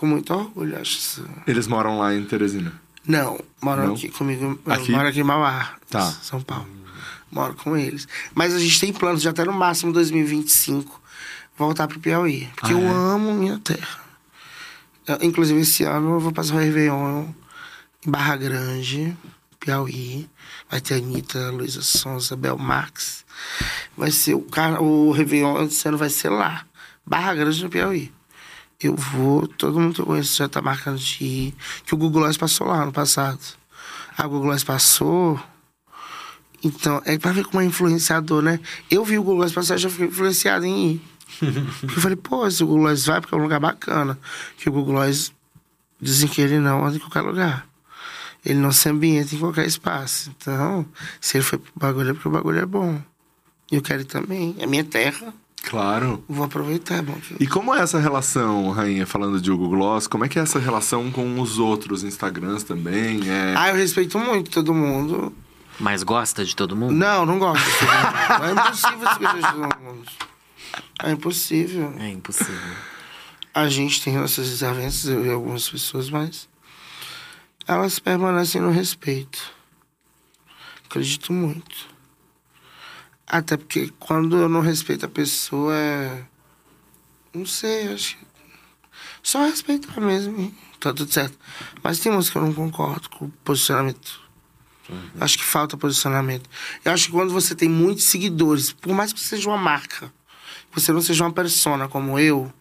Com muito orgulho, acho isso. Eles moram lá em Teresina. Não, moram Não? aqui comigo. Aqui? Moro aqui em Mauá, Tá. São Paulo. Moro com eles. Mas a gente tem planos de até no máximo 2025 voltar pro Piauí. Porque Ah, eu é? amo minha terra. Eu, inclusive, esse ano eu vou passar o Réveillon em Barra Grande, Piauí. Vai ter a Anitta, Luísa Sonza, Bel Max. Vai ser o, car... o Réveillon esse ano vai ser lá. Barra Grande, no Piauí. Eu vou, todo mundo que eu conheço já tá marcando de ir. Que o Google Glass passou lá no passado. A Google Glass passou. Então, é pra ver como é influenciador, né? Eu vi o Google Glass passar e já fiquei influenciado em ir. Porque [LAUGHS] eu falei, pô, se o Google Glass vai, porque é um lugar bacana. Que o Google Glass dizem que ele não anda em qualquer lugar. Ele não se ambienta em qualquer espaço. Então, se ele foi pro bagulho é porque o bagulho é bom. E eu quero ir também. É minha terra. Claro. Vou aproveitar, é bom. E como é essa relação, Rainha, falando de Hugo Gloss, como é que é essa relação com os outros Instagrams também? É... Ah, eu respeito muito todo mundo. Mas gosta de todo mundo? Não, não gosto. É impossível se gostar de todo mundo. É impossível. É impossível. A gente tem nossas desavenças, eu e algumas pessoas, mas elas permanecem no respeito. Acredito muito. Até porque quando eu não respeito a pessoa, é... não sei, acho que só respeitar mesmo. e Tá tudo certo. Mas tem umas que eu não concordo com o posicionamento. Acho que falta posicionamento. Eu acho que quando você tem muitos seguidores, por mais que você seja uma marca, que você não seja uma persona como eu,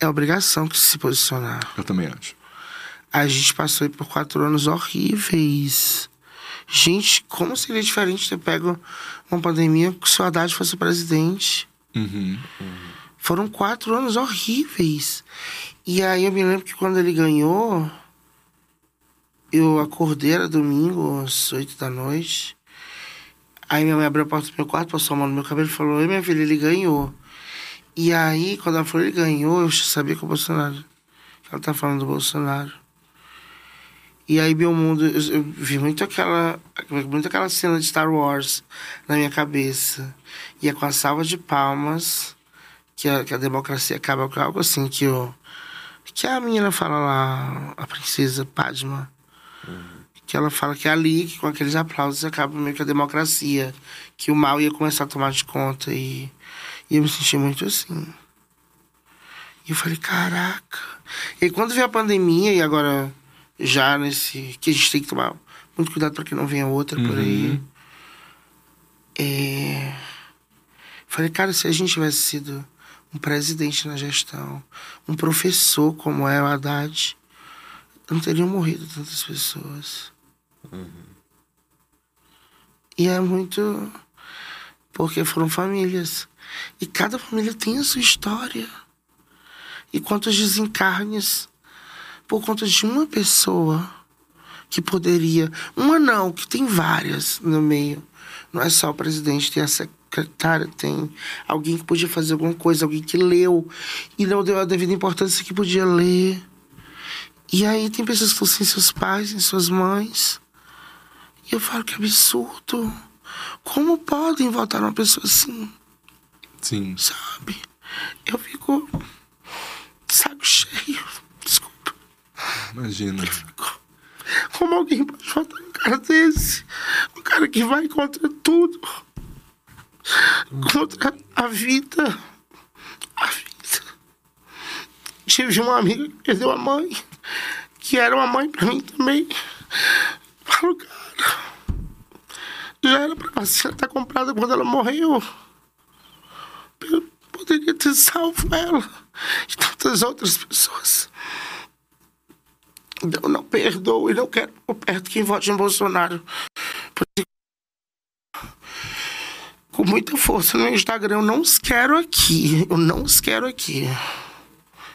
é obrigação que se posicionar. Eu também acho. A gente passou aí por quatro anos horríveis. Gente, como seria diferente ter pego uma pandemia que se o Haddad fosse presidente? Uhum. Foram quatro anos horríveis. E aí eu me lembro que quando ele ganhou, eu acordei, era domingo, às oito da noite. Aí minha mãe abriu a porta do meu quarto, passou a mão no meu cabelo e falou: Oi, minha filha, ele ganhou. E aí, quando ela falou ele ganhou, eu sabia que o Bolsonaro. Ela tá falando do Bolsonaro. E aí, meu mundo, eu, eu vi muito aquela, muito aquela cena de Star Wars na minha cabeça. E é com a salva de palmas que a, que a democracia acaba com algo assim que o que a menina fala lá, a princesa Padma, que ela fala que é ali, que com aqueles aplausos acaba meio que a democracia, que o mal ia começar a tomar de conta e, e eu me senti muito assim. E eu falei, caraca. E quando veio a pandemia e agora já nesse que a gente tem que tomar muito cuidado para que não venha outra por aí. É... Falei, cara, se a gente tivesse sido um presidente na gestão, um professor como é o Haddad, não teriam morrido tantas pessoas. E é muito. Porque foram famílias. E cada família tem a sua história. E quantos desencarnes por conta de uma pessoa que poderia. Uma não, que tem várias no meio. Não é só o presidente, tem a secretária, tem alguém que podia fazer alguma coisa, alguém que leu e não deu a devida importância que podia ler. E aí tem pessoas que estão sem seus pais, sem suas mães. E eu falo que absurdo. Como podem votar numa pessoa assim? Sim. Sabe? Eu fico. Saco cheio. Imagina. Como alguém pode votar um cara desse? Um cara que vai contra tudo. Contra a vida. A vida. Tive uma amiga que perdeu a mãe, que era uma mãe pra mim também. Falo, cara, já era pra vacina estar comprada quando ela morreu. Eu poderia ter salvo ela e tantas outras pessoas. Eu não perdoo e não quero perto quem vote em Bolsonaro. Com muita força no Instagram, eu não os quero aqui. Eu não os quero aqui.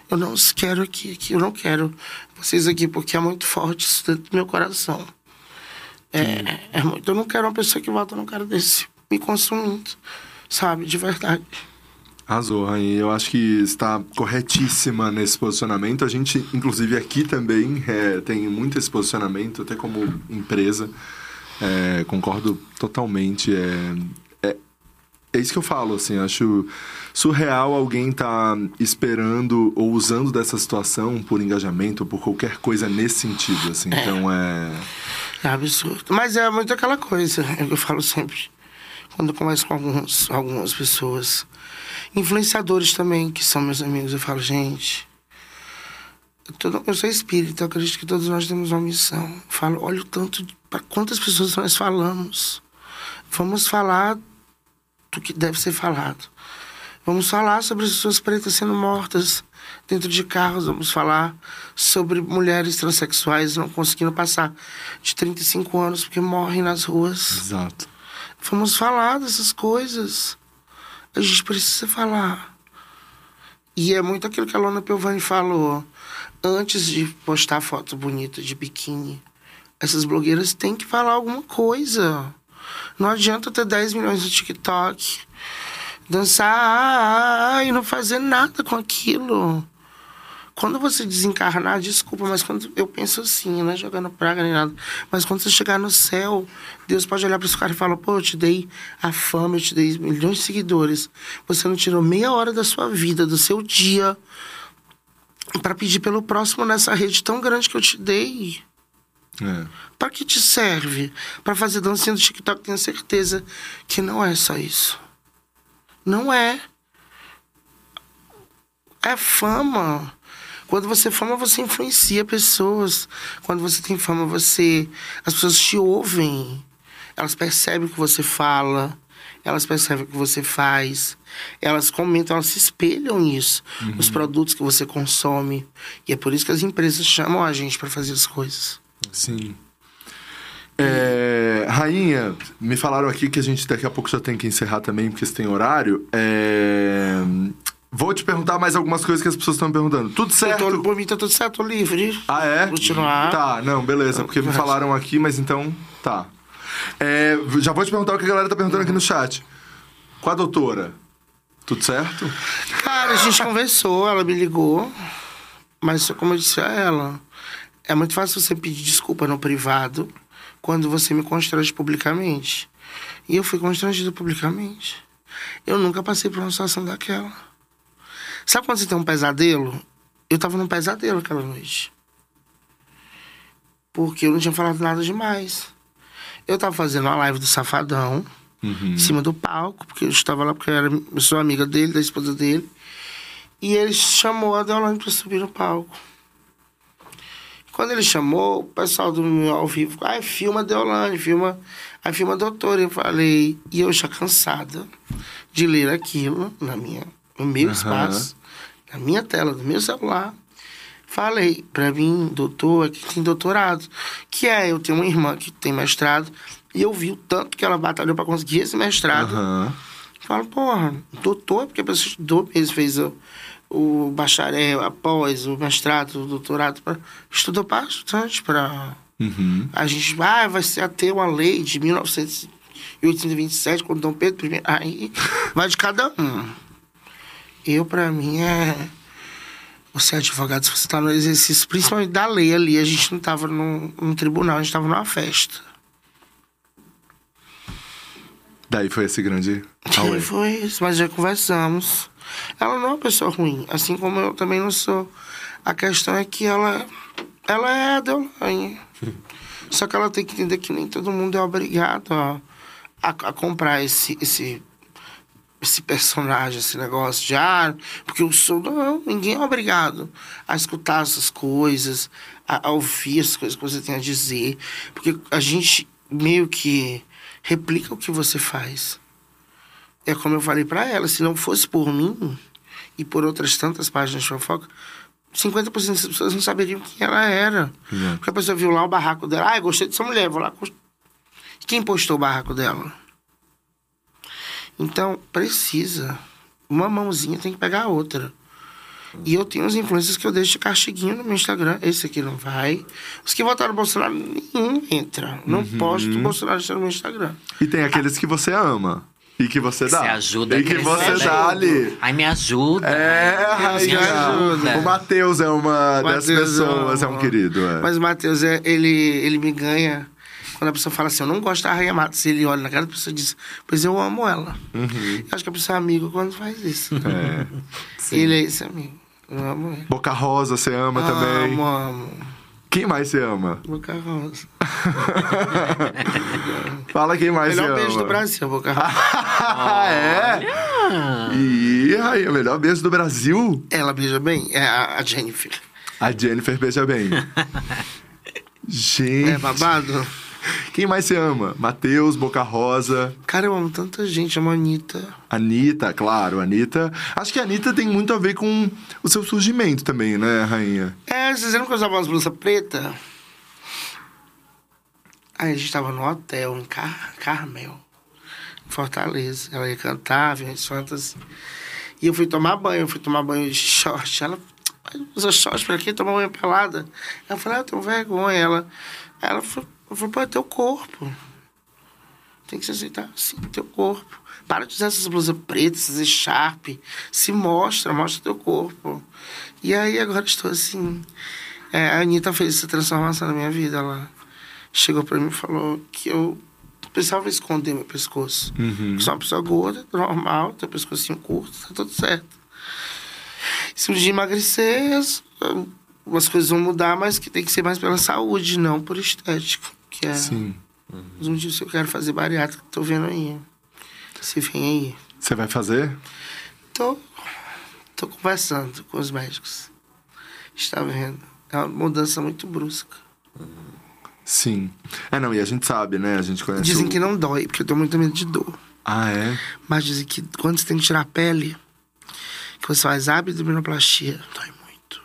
Eu não os quero aqui, aqui. Eu não quero vocês aqui, porque é muito forte isso dentro do meu coração. É, é muito. Eu não quero uma pessoa que vota num cara desse me consumindo, sabe? De verdade. Arrasou, Rainha. Eu acho que está corretíssima nesse posicionamento. A gente, inclusive, aqui também é, tem muito esse posicionamento, até como empresa. É, concordo totalmente. É, é, é isso que eu falo, assim, acho surreal alguém tá esperando ou usando dessa situação por engajamento ou por qualquer coisa nesse sentido, assim. Então é... É absurdo. Mas é muito aquela coisa, é que eu falo sempre. Quando eu converso com alguns, algumas pessoas, influenciadores também, que são meus amigos, eu falo, gente, eu, tô- eu sou espírita, eu acredito que todos nós temos uma missão. Eu falo, olha o tanto, para quantas pessoas nós falamos. Vamos falar do que deve ser falado. Vamos falar sobre as pessoas pretas sendo mortas dentro de carros. Vamos falar sobre mulheres transexuais não conseguindo passar de 35 anos porque morrem nas ruas. Exato. Vamos falar dessas coisas. A gente precisa falar. E é muito aquilo que a Lona Piovani falou. Antes de postar foto bonita de biquíni, essas blogueiras têm que falar alguma coisa. Não adianta ter 10 milhões no TikTok, dançar e não fazer nada com aquilo. Quando você desencarnar, desculpa, mas quando eu penso assim, não é jogando praga nem nada, mas quando você chegar no céu, Deus pode olhar para esse cara e falar: pô, eu te dei a fama, eu te dei milhões de seguidores. Você não tirou meia hora da sua vida, do seu dia, para pedir pelo próximo nessa rede tão grande que eu te dei. É. Para que te serve? Para fazer dancinha do TikTok, tenho certeza que não é só isso. Não é. É fama. Quando você fama, você influencia pessoas. Quando você tem fama, você. As pessoas te ouvem. Elas percebem o que você fala. Elas percebem o que você faz. Elas comentam, elas se espelham nisso. Nos produtos que você consome. E é por isso que as empresas chamam a gente para fazer as coisas. Sim. É, rainha, me falaram aqui que a gente daqui a pouco já tem que encerrar também, porque você tem horário. É, Vou te perguntar mais algumas coisas que as pessoas estão me perguntando. Tudo certo? tô, por mim tá tudo certo, tô livre. Ah, é? Continuar. Tá, não, beleza, porque me falaram aqui, mas então, tá. É, já vou te perguntar o que a galera tá perguntando aqui no chat. Com a doutora, tudo certo? Cara, a gente conversou, ela me ligou. Mas como eu disse a ela, é muito fácil você pedir desculpa no privado quando você me constrange publicamente. E eu fui constrangido publicamente. Eu nunca passei por uma situação daquela. Sabe quando você tem um pesadelo? Eu tava num pesadelo aquela noite. Porque eu não tinha falado nada demais. Eu tava fazendo uma live do Safadão, em cima do palco, porque eu estava lá porque eu, era, eu sou amiga dele, da esposa dele. E ele chamou a Deolane para subir no palco. Quando ele chamou, o pessoal do meu ao vivo, ai, filma a Deolane, filma, aí filma a doutora. Eu falei, e eu já cansada de ler aquilo na minha, no meu Aham. espaço, na minha tela, do meu celular. Falei, pra mim, doutor, aqui tem doutorado. Que é, eu tenho uma irmã que tem mestrado, e eu vi o tanto que ela batalhou para conseguir esse mestrado. Aham. Falo, porra, doutor, porque a pessoa estudou mesmo, fez o, o bacharel, após o mestrado, o doutorado, pra, estudou bastante para Uhum. a gente ah, vai ser a ter uma lei de 1927, quando Dom Pedro I, aí vai de cada um. Eu, para mim, é. Você é advogado, se você tá no exercício, principalmente da lei ali, a gente não tava num, num tribunal, a gente tava numa festa. Daí foi esse grande auê. [LAUGHS] foi isso, mas já conversamos. Ela não é uma pessoa ruim, assim como eu também não sou. A questão é que ela, ela é a Deolane. [LAUGHS] Só que ela tem que entender que nem todo mundo é obrigado a, a, a comprar esse, esse, esse personagem, esse negócio de ah, porque eu sou. Não, ninguém é obrigado a escutar essas coisas, a, a ouvir as coisas que você tem a dizer. Porque a gente meio que replica o que você faz. É como eu falei pra ela, se não fosse por mim e por outras tantas páginas de fofoca, 50% das pessoas não saberiam quem ela era. É. Porque a pessoa viu lá o barraco dela. Ah, eu gostei dessa mulher, vou lá. cons- Quem postou o barraco dela? Então, precisa. Uma mãozinha tem que pegar a outra. E eu tenho os influencers que eu deixo de castiguinho no meu Instagram. Esse aqui não vai. Os que votaram no Bolsonaro, nenhum entra. Não Uhum. posto o Bolsonaro no meu Instagram. E tem aqueles que você ama. E que você dá. Você ajuda E que você dá ali. Ai, me ajuda. É, me rainha. ajuda. O Matheus é uma Matheus dessas é pessoas, é um um- querido. É. Mas o Matheus, é, ele, ele me ganha quando a pessoa fala assim, eu não gosto da Rainha Matos. Ele olha na cara da pessoa e diz, pois eu amo ela. Eu acho que a pessoa é amigo quando faz isso. Uhum. É. [LAUGHS] Ele é esse amigo. Eu amo ele. Boca Rosa, você ama também. Amo, amo. Quem mais você ama? Boca Rosa. [LAUGHS] Fala quem mais Melhor você beijo ama. do Brasil, Boca Rosa. Ah, [LAUGHS] é? E aí, o melhor beijo do Brasil? ela beija bem? É a Jennifer. A Jennifer beija bem. Gente. É babado? Quem mais você ama? Matheus, Boca Rosa, Cara, eu amo tanta gente. Amo a Anitta. Anitta, claro, Anitta. Acho que a Anitta tem muito a ver com o seu surgimento também, né, rainha? É, vocês lembram que eu usava umas blusas pretas? Aí a gente tava no hotel em Car Carmel, em Fortaleza. Ela ia cantar, vinha de fantasy. E eu fui tomar banho, eu fui tomar banho de short. Ela usa short pra quê? Tomar banho pelada. Eu falei, ah, eu tenho vergonha. Ela, ela falou, eu falei, pô, é teu corpo. Tem que se aceitar assim, teu corpo. Para de usar essas blusas pretas, essas sharp. Se mostra, mostra teu corpo. E aí agora estou assim. É, a Anitta fez essa transformação na minha vida. Ela chegou pra mim e falou que eu precisava esconder meu pescoço. Que sou uma pessoa gorda, normal, tenho pescocinho curto, tá tudo certo. Se um dia emagrecer, as, as coisas vão mudar, mas que tem que ser mais pela saúde, não por estético. Que é Sim. mas um dia eu quero fazer bariátrica, tô vendo aí. Se vem aí. Você vai fazer? Tô, tô conversando com os médicos. Está vendo? É uma mudança muito brusca. Sim. É, não, e a gente sabe, né? A gente conhece. Dizem o- que não dói, porque eu tenho muito medo de dor. Ah, é? Mas dizem que quando você tem que tirar a pele, que você faz abdominoplastia, dói muito.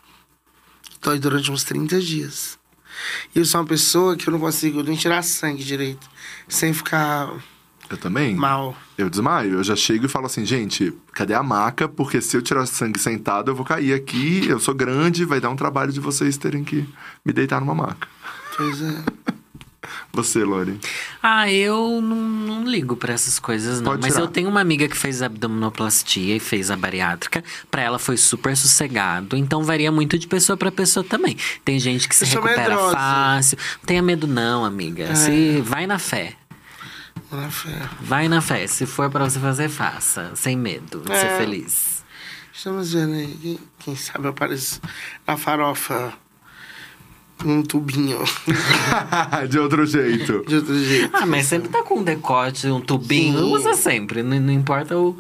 Dói durante uns 30 dias. E eu sou uma pessoa que eu não consigo nem tirar sangue direito, sem ficar Eu também. mal. Eu desmaio. Eu já chego e falo assim, gente, cadê a maca? Porque se eu tirar sangue sentado, eu vou cair aqui. Eu sou grande, vai dar um trabalho de vocês terem que me deitar numa maca. Pois é. [LAUGHS] Você, Lori. Ah, eu não, não ligo pra essas coisas, não. Pode Mas tirar. eu tenho uma amiga que fez abdominoplastia e fez a bariátrica. Pra ela foi super sossegado. Então varia muito de pessoa pra pessoa também. Tem gente que se recupera medrosa. fácil. Não tenha medo, não, amiga. É. Se vai na fé. Na fé. Vai na fé. Se for pra você fazer, faça. Sem medo. É. Ser feliz. Estamos vendo aí. Quem, quem sabe eu apareço na farofa. Num tubinho. [LAUGHS] de outro jeito. De outro jeito. Ah, mas sempre tá com um decote, um tubinho. Sim. Usa sempre. Não, não importa o,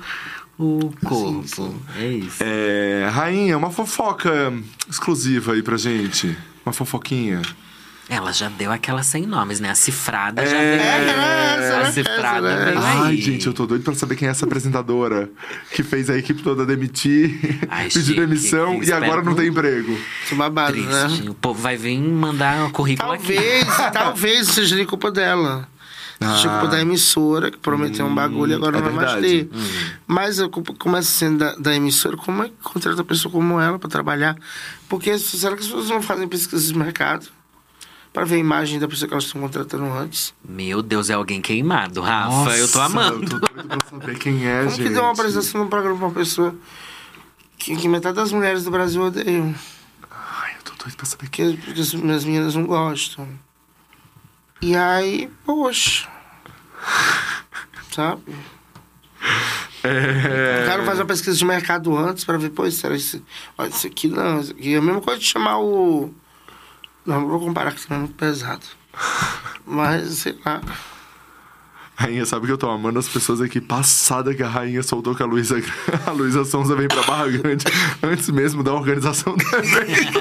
o corpo. sim. É isso. É, rainha, uma fofoca exclusiva aí pra gente. Uma fofoquinha. Ela já deu aquela sem nomes, né? A cifrada já É, veio. aí. essa, a né? cifrada né? veio Ai, gente, eu tô doido pra saber quem é essa apresentadora que fez a equipe toda demitir, Ai, [LAUGHS] pedir demissão que e agora não tem emprego. Tô babado, né? Triste. O povo vai vir mandar um currículo aqui. Talvez, [LAUGHS] talvez seja de culpa dela. Seja Ah. culpa da emissora, que prometeu um bagulho e agora é não vai mais ter. Mas a culpa começa sendo da, da emissora. Como é que contrata uma pessoa como ela pra trabalhar? Porque será que as pessoas não fazem pesquisa de mercado? Pra ver a imagem da pessoa que elas estão contratando antes? Meu Deus, é alguém queimado, Rafa. eu tô Nossa, amando. Eu tô doido pra saber quem é, Como gente. que deu uma apresentação num programa pra uma pessoa que, que metade das mulheres do Brasil odeiam? Ai, eu tô doido pra saber quem Porque, porque as minhas meninas não gostam. E aí, poxa. Sabe? é. O cara faz uma pesquisa de mercado antes pra ver, pô, será isso? Olha, isso aqui não, isso aqui é a mesma coisa de chamar o. Não, não vou comparar, que senão é muito pesado. [LAUGHS] Mas, sei lá. Rainha, sabe que eu tô amando as pessoas aqui. Passada que a rainha soltou que a Luísa, [LAUGHS] a Luísa Sonza vem pra Barra Grande antes mesmo da organização do evento.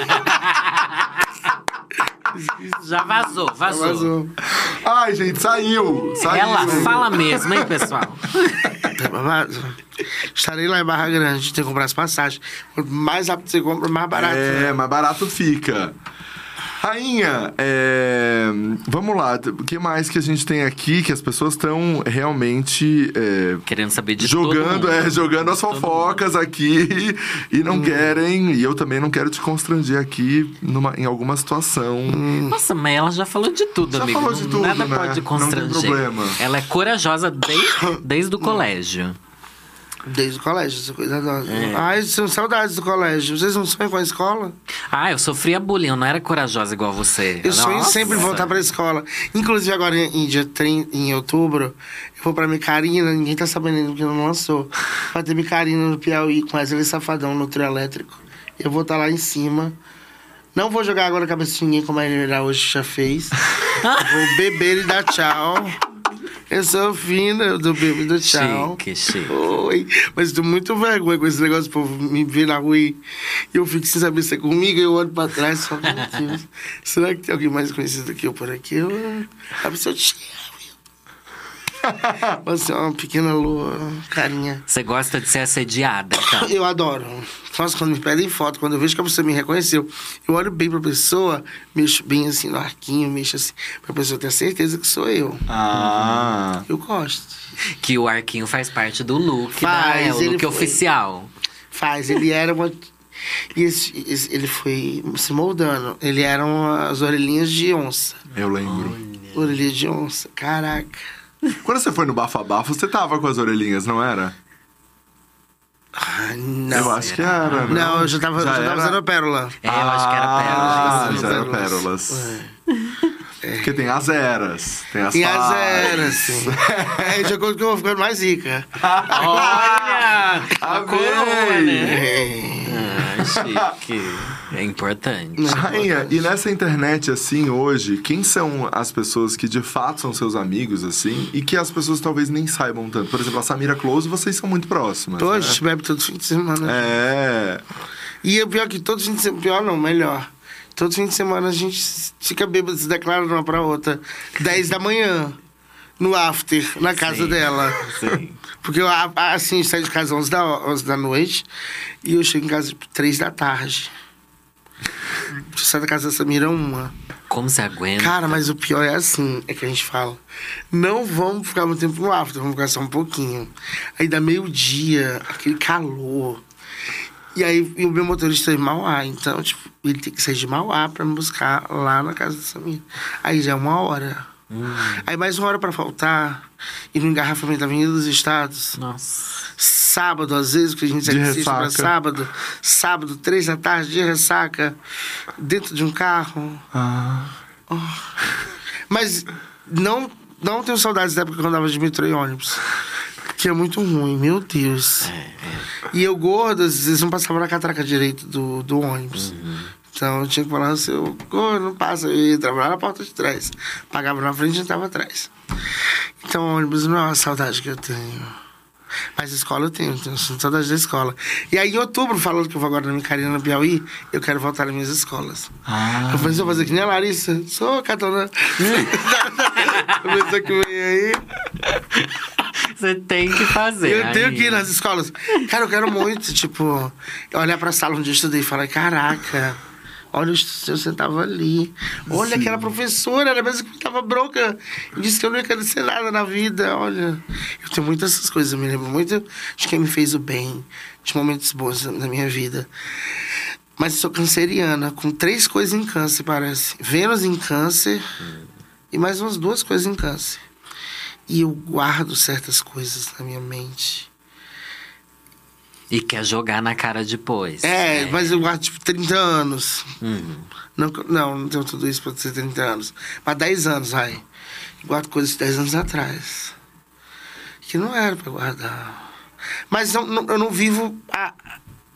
[LAUGHS] Já vazou, vazou. Vazou. Ai, gente, saiu! Saiu! Ela fala mesmo, hein, pessoal? Estarei lá em Barra Grande, tem que comprar as passagens. Quanto mais rápido você compra, mais barato. É, né? mais barato fica. Rainha, é, vamos lá. O que mais que a gente tem aqui que as pessoas estão realmente é, Querendo saber de jogando, é, jogando as fofocas aqui e não Hum. querem. E eu também não quero te constranger aqui numa, em alguma situação. Hum. Nossa, mas ela já falou de tudo, Já amigo. falou de tudo, Nada né? pode Não tem constranger. problema. Ela é corajosa desde, desde o colégio. Desde o colégio, essa coisa da... É. Ai, são saudades do colégio. Vocês não sonham com a escola? Ah, eu sofria bullying, eu não era corajosa igual você. Eu sonho Nossa. sempre em voltar pra escola. Inclusive, agora em, dia 30, em outubro, eu vou pra Micarina, ninguém tá sabendo ainda porque não lançou. Vai ter Micarina no Piauí com Wesley Safadão no trio elétrico. Eu vou estar lá em cima. Não vou jogar agora a cabeça de ninguém como a Helena hoje já fez. [LAUGHS] vou beber e dar tchau. Eu sou fina, bebo e dou tchau. Chique, chique. Oi, mas tô muito vergonha com esse negócio, o povo me ver na rua e eu fico sem saber se é comigo, eu olho pra trás e falo, meu Deus, será que tem alguém mais conhecido que eu por aqui? Eu, a pessoa te [LAUGHS] Você é uma pequena lua, carinha. Você gosta de ser assediada, então. [COUGHS] Eu adoro. Nossa, quando me pedem foto, quando eu vejo que a pessoa me reconheceu, eu olho bem pra pessoa, mexo bem assim no arquinho, mexo assim, pra pessoa ter certeza que sou eu. Ah. Eu gosto. Que o arquinho faz parte do look, Faz, da, é o look foi- oficial. Faz, ele era uma. [LAUGHS] E esse, esse- ele foi se moldando. Ele eram as orelhinhas de onça. Eu lembro. Orelhinha de onça. Caraca. Quando você foi no Bafo-Bafo, você tava com as orelhinhas, não era? Ah, não. eu acho que era, né? Não, eu já tava, Já já tava era? usando pérola. É, eu acho que era Ah, pérola. já era Pérolas. pérolas. Porque tem as eras, tem as E as eras, sim. [LAUGHS] é, de acordo que eu vou ficando mais rica. Olha! A coroa, né? É. Ah, chique. É importante. Rainha, e nessa internet, assim, hoje, quem são as pessoas que de fato são seus amigos, assim, e que as pessoas talvez nem saibam tanto? Por exemplo, a Samira Close, vocês são muito próximas. A né? gente bebe todo fim de semana. É. E o pior que todo fim de semana. Pior não, melhor. Todo fim de semana a gente fica bêbado, se declara uma pra outra. 10 da manhã. No after, na casa Sim. dela. Sim. [LAUGHS] Porque eu, a- a- assim, eu saio de casa às 11 da, 11 da noite e eu chego em casa tipo, 3 da tarde. Eu saio da casa da Samira uma. Como você aguenta? Cara, mas o pior é assim, é que a gente fala. Não vamos ficar muito tempo no after, vamos ficar só um pouquinho. Aí dá meio-dia, aquele calor. E aí e o meu motorista é em Mauá, então, tipo, ele tem que sair de Mauá pra me buscar lá na casa da Samira. Aí já é uma hora. Aí mais uma hora pra faltar. E no engarrafamento da Avenida dos Estados. Nossa. Sábado, às vezes, que a gente pra ressaca. sábado. Sábado, três da tarde, de ressaca. Dentro de um carro. Ah. Mas não, não tenho saudades da época que eu andava de metrô e ônibus. Que é muito ruim, meu Deus. E eu gordo, às vezes não passava na catraca direito do, do ônibus. Então eu tinha que falar assim, eu, gordo, não passa. Eu ia trabalhar na porta de trás. Pagava na frente e entrava atrás. Então ônibus não é uma saudade que eu tenho. Mas escola eu tenho, tenho saudade da escola. E aí em outubro, falando que eu vou agora na Micarina, no Piauí, eu quero voltar nas minhas escolas. Ah. Eu falei, você vai fazer que nem a Larissa? Sou catona. Começou [LAUGHS] que vem aí. Você tem que fazer. Eu tenho aí. que ir nas escolas. Cara, eu quero muito, tipo, olhar pra sala onde eu estudei e falar, caraca, olha, eu sentava ali. Olha aquela professora, era mesmo que tava bronca. Eu disse que eu não ia querer ser nada na vida, olha. Eu tenho muitas essas coisas, eu me lembro muito de quem me fez o bem, de momentos bons na minha vida. Mas sou canceriana, com três coisas em câncer, parece. Vênus em câncer e mais umas duas coisas em câncer. E eu guardo certas coisas na minha mente. E quer jogar na cara depois. É, mas eu guardo tipo 30 anos. Uhum. Não, não, não tenho tudo isso pra ter 30 anos. Mas 10 anos, vai. Eu guardo coisas de 10 anos atrás. Que não era pra guardar. Mas não, não- eu não vivo. A,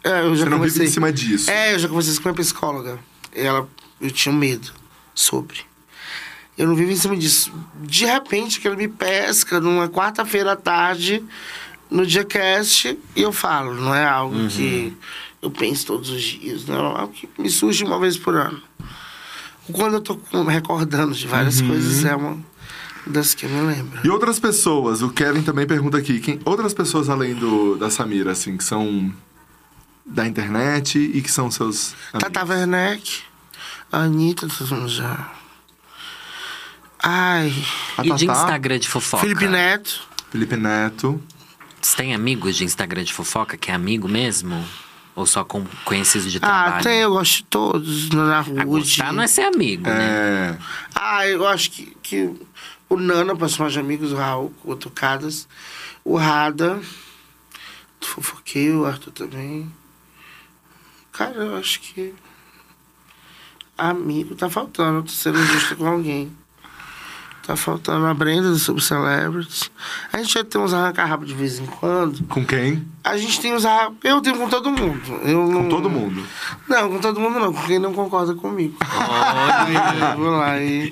é, eu já Você não vive conversei. em cima disso. É, eu já conversei com a minha psicóloga. Ela, eu tinha medo sobre. Eu não vivo em cima disso. De repente, que ela me pesca numa quarta-feira à tarde, no Diacast, e eu falo. Não é algo que eu penso todos os dias. Não é algo que me surge uma vez por ano. Quando eu tô recordando de várias coisas, é uma, Das que eu me lembro. E outras pessoas, o Kevin também pergunta aqui, quem, outras pessoas além do, da Samira, assim, que são da internet e que são seus amigos? Tata Werneck, a Anitta, todo mundo já. Ai, A E de Tatá, Instagram de fofoca? Felipe Neto. Felipe Neto. Você tem amigos de Instagram de fofoca que é amigo mesmo? Ou só com conhecidos de Ah, trabalho? tem, eu gosto de todos. Na Ah, rua. gostar não é ser amigo, né? É, Ah, eu acho que, que o Nana, personagem de amigos, o Raul, o Tocadas, o Rada, o Fofoqueiro, o Arthur também. Cara, eu acho que. Amigo, tá faltando. Tô sendo injusto com alguém. Tá faltando a Brenda do Sub Celebrities. A gente já tem uns arranca-rabo de vez em quando. com quem? A gente tem uns arranca Eu tenho com todo mundo. Eu não... Com todo mundo. Não, com todo mundo não, com quem não concorda comigo. [LAUGHS] Eu vou lá e.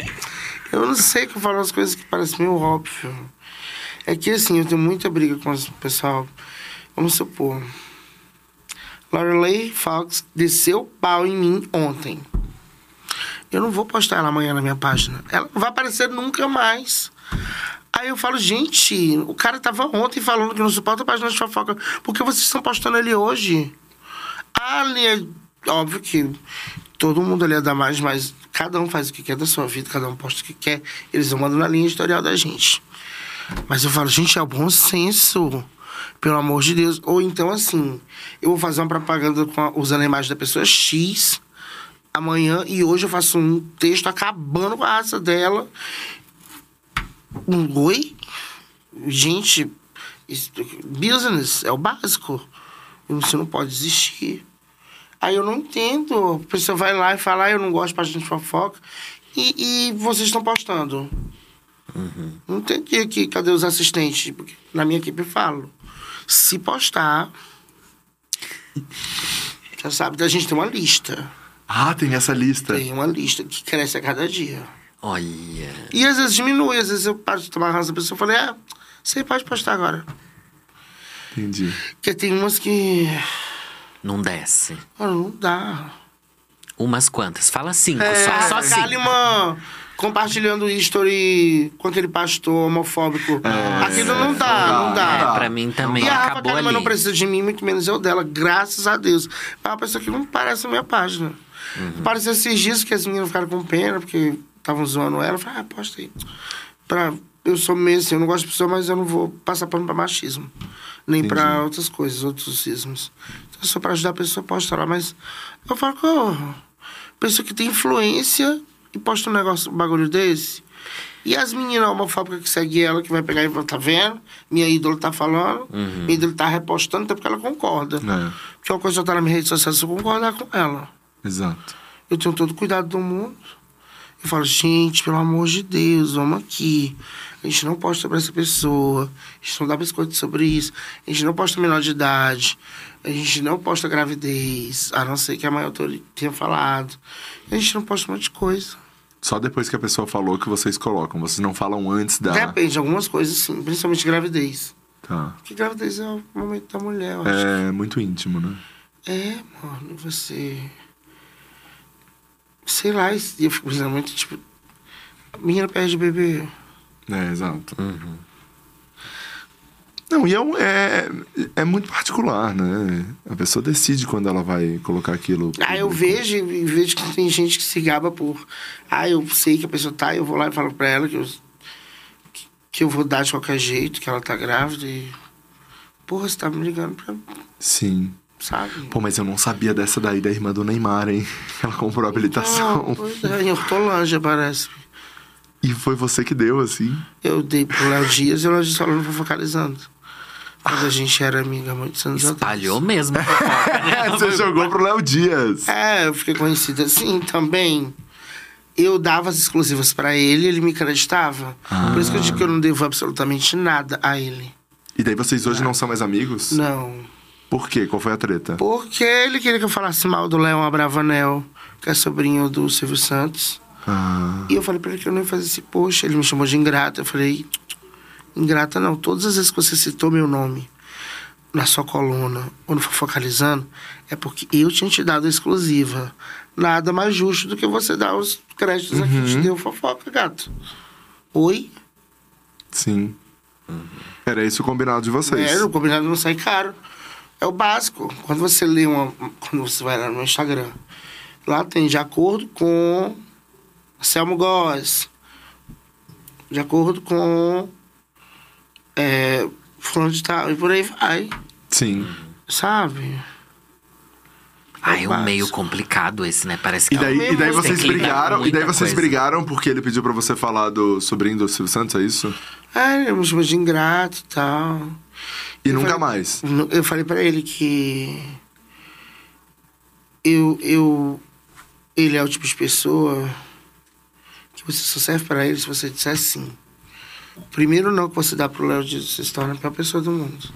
Eu não sei que eu falo as coisas que parecem meio óbvio. É que assim, eu tenho muita briga com o pessoal. Vamos supor. Lorelei Fox desceu pau em mim ontem. Eu não vou postar ela amanhã na minha página. Ela não vai aparecer nunca mais. Aí eu falo, gente, o cara tava ontem falando que não suporta a página de fofoca. Por que vocês estão postando ele hoje? Ali é óbvio que todo mundo ali é da mais, mas cada um faz o que quer da sua vida, cada um posta o que quer. Eles vão mandando na linha editorial da gente. Mas eu falo, gente, é o bom senso. Pelo amor de Deus. Ou então, assim, eu vou fazer uma propaganda com a- usando a imagem da pessoa X amanhã e hoje eu faço um texto acabando com a raça dela. Um oi? Gente, business é o básico. Você não pode desistir. Aí eu não entendo. A pessoa vai lá e fala, ah, eu não gosto de página de fofoca. E, e vocês estão postando. Não entendi aqui, cadê os assistentes? Porque na minha equipe eu falo. Se postar. Já sabe, a gente tem uma lista. Ah, tem essa lista. Tem uma lista que cresce a cada dia. Olha. E às vezes diminui, às vezes eu paro de tomar razão da pessoa e falei, ah, você pode postar agora. Entendi. Porque tem umas que. Não desce. Mano, não dá. Umas quantas? Fala cinco, É, só, só a cinco. Kalimann compartilhando history com aquele pastor homofóbico. Aquilo não dá, não dá. É, pra mim também E a Rafa ali. não precisa de mim, muito menos eu dela, graças a Deus. É uma pessoa que não parece a minha página. Uhum. Pareceu esses dias que as meninas ficaram com pena, porque estavam zoando ela. Eu falei, ah, posta aí. Pra, eu sou meio assim, eu não gosto de pessoa, mas eu não vou passar pano pra machismo. Nem pra outras coisas, outros ismos. Então, só pra ajudar a pessoa, posta lá. Mas eu falo que, ô, pessoa que tem influência e posta um negócio, um bagulho desse. E as meninas homofóbicas que seguem ela, que vai pegar e falar, tá vendo? Minha ídola tá falando, minha ídola tá repostando, até porque ela concorda. É, Porque uma coisa tá na minha rede social, se eu concordar com ela. Exato. Eu tenho todo cuidado do mundo. Eu falo, gente, pelo amor de Deus, vamos aqui. A gente não posta sobre essa pessoa. A gente não dá biscoito sobre isso. A gente não posta menor de idade. A gente não posta gravidez. A não ser que a mãe autor tenha falado. A gente não posta um monte de coisa. Só depois que a pessoa falou que vocês colocam. Vocês não falam antes da. Depende, algumas coisas sim. Principalmente gravidez. Tá. Porque gravidez é o momento da mulher, eu acho. É muito íntimo, né? É, mano, você. Sei lá, dia eu fico pensando muito, tipo. A menina perde bebê. É, exato. Não, e é, um- é, é muito particular, né? A pessoa decide quando ela vai colocar aquilo. Ah, eu vejo e vejo que tem gente que se gaba por. Ah, eu sei que a pessoa tá, eu vou lá e falo pra ela que eu, que, que eu vou dar de qualquer jeito, que ela tá grávida e. Porra, você tá me ligando pra. Sim. Sabe? Pô, mas eu não sabia dessa daí da irmã do Neymar, hein? [LAUGHS] Ela comprou a habilitação. Ah, pois é, em Hortolândia, parece. E foi você que deu, assim. Eu dei pro Léo Dias e o Léo Dias falando focalizando. Quando a gente era amiga há muitos anos atrás. Espalhou mesmo. fofoca, [LAUGHS] né? você jogou pro Léo Dias. É, eu fiquei conhecida assim também. Eu dava as exclusivas pra ele e ele me acreditava. Por isso que eu digo que eu não devo absolutamente nada a ele. E daí vocês hoje não são mais amigos? Não. Por quê? Qual foi a treta? Porque ele queria que eu falasse mal do Léo Abravanel, que é sobrinho do Silvio Santos. Ah, E eu falei pra ele que eu não ia fazer esse post. Ele me chamou de ingrata. Eu falei, ingrata não. Todas as vezes que você citou meu nome na sua coluna ou no Fofocalizando, é porque eu tinha te dado a exclusiva. Nada mais justo do que você dar os créditos aqui. Te deu fofoca, gato. Oi? Sim. Era esse o combinado de vocês. É, o combinado não sai caro. É o básico. Quando você lê uma. Quando você vai lá no Instagram, lá tem de acordo com Selmo Góes. De acordo com. É, fulano de tal. E por aí vai. Sim. Sabe? Ah, é um meio complicado esse, né? Parece que E daí, é um- e daí vocês brigaram, e daí vocês coisa. brigaram porque ele pediu pra você falar do sobrinho do Silvio Santos, é isso? É, ele me chamou de ingrato e tal. E Eu nunca falei- mais. Eu falei pra ele que. Eu, eu. Ele é o tipo de pessoa que você só serve pra ele se você disser sim. Primeiro não que você dá pro Léo Dias, você se torna a pior pessoa do mundo.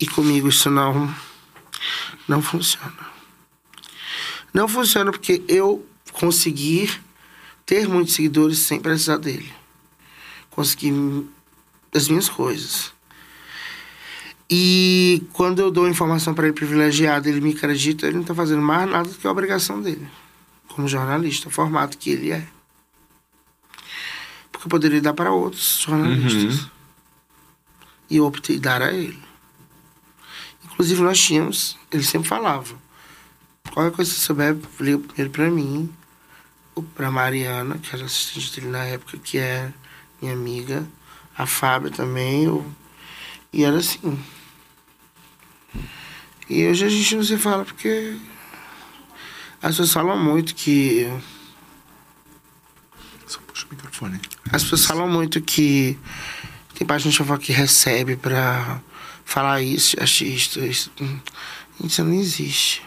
E comigo isso não. Não funciona. Não funciona porque eu consegui ter muitos seguidores sem precisar dele. Consegui as minhas coisas. E quando eu dou informação para ele privilegiada, ele me acredita, ele não está fazendo mais nada do que a obrigação dele, como jornalista, o formato que ele é. Porque eu poderia dar para outros jornalistas. E eu optei dar a ele. Inclusive, nós tínhamos, ele sempre falava: qualquer coisa que você souber, liga primeiro para mim, ou para Mariana, que era assistente dele na época, que é minha amiga, a Fábia também, eu... e era assim. E hoje a gente não se fala porque as pessoas falam muito que. Só puxa o microfone. As pessoas falam muito que tem de fofoca que recebe pra falar isso, artista, isso. Isso não existe.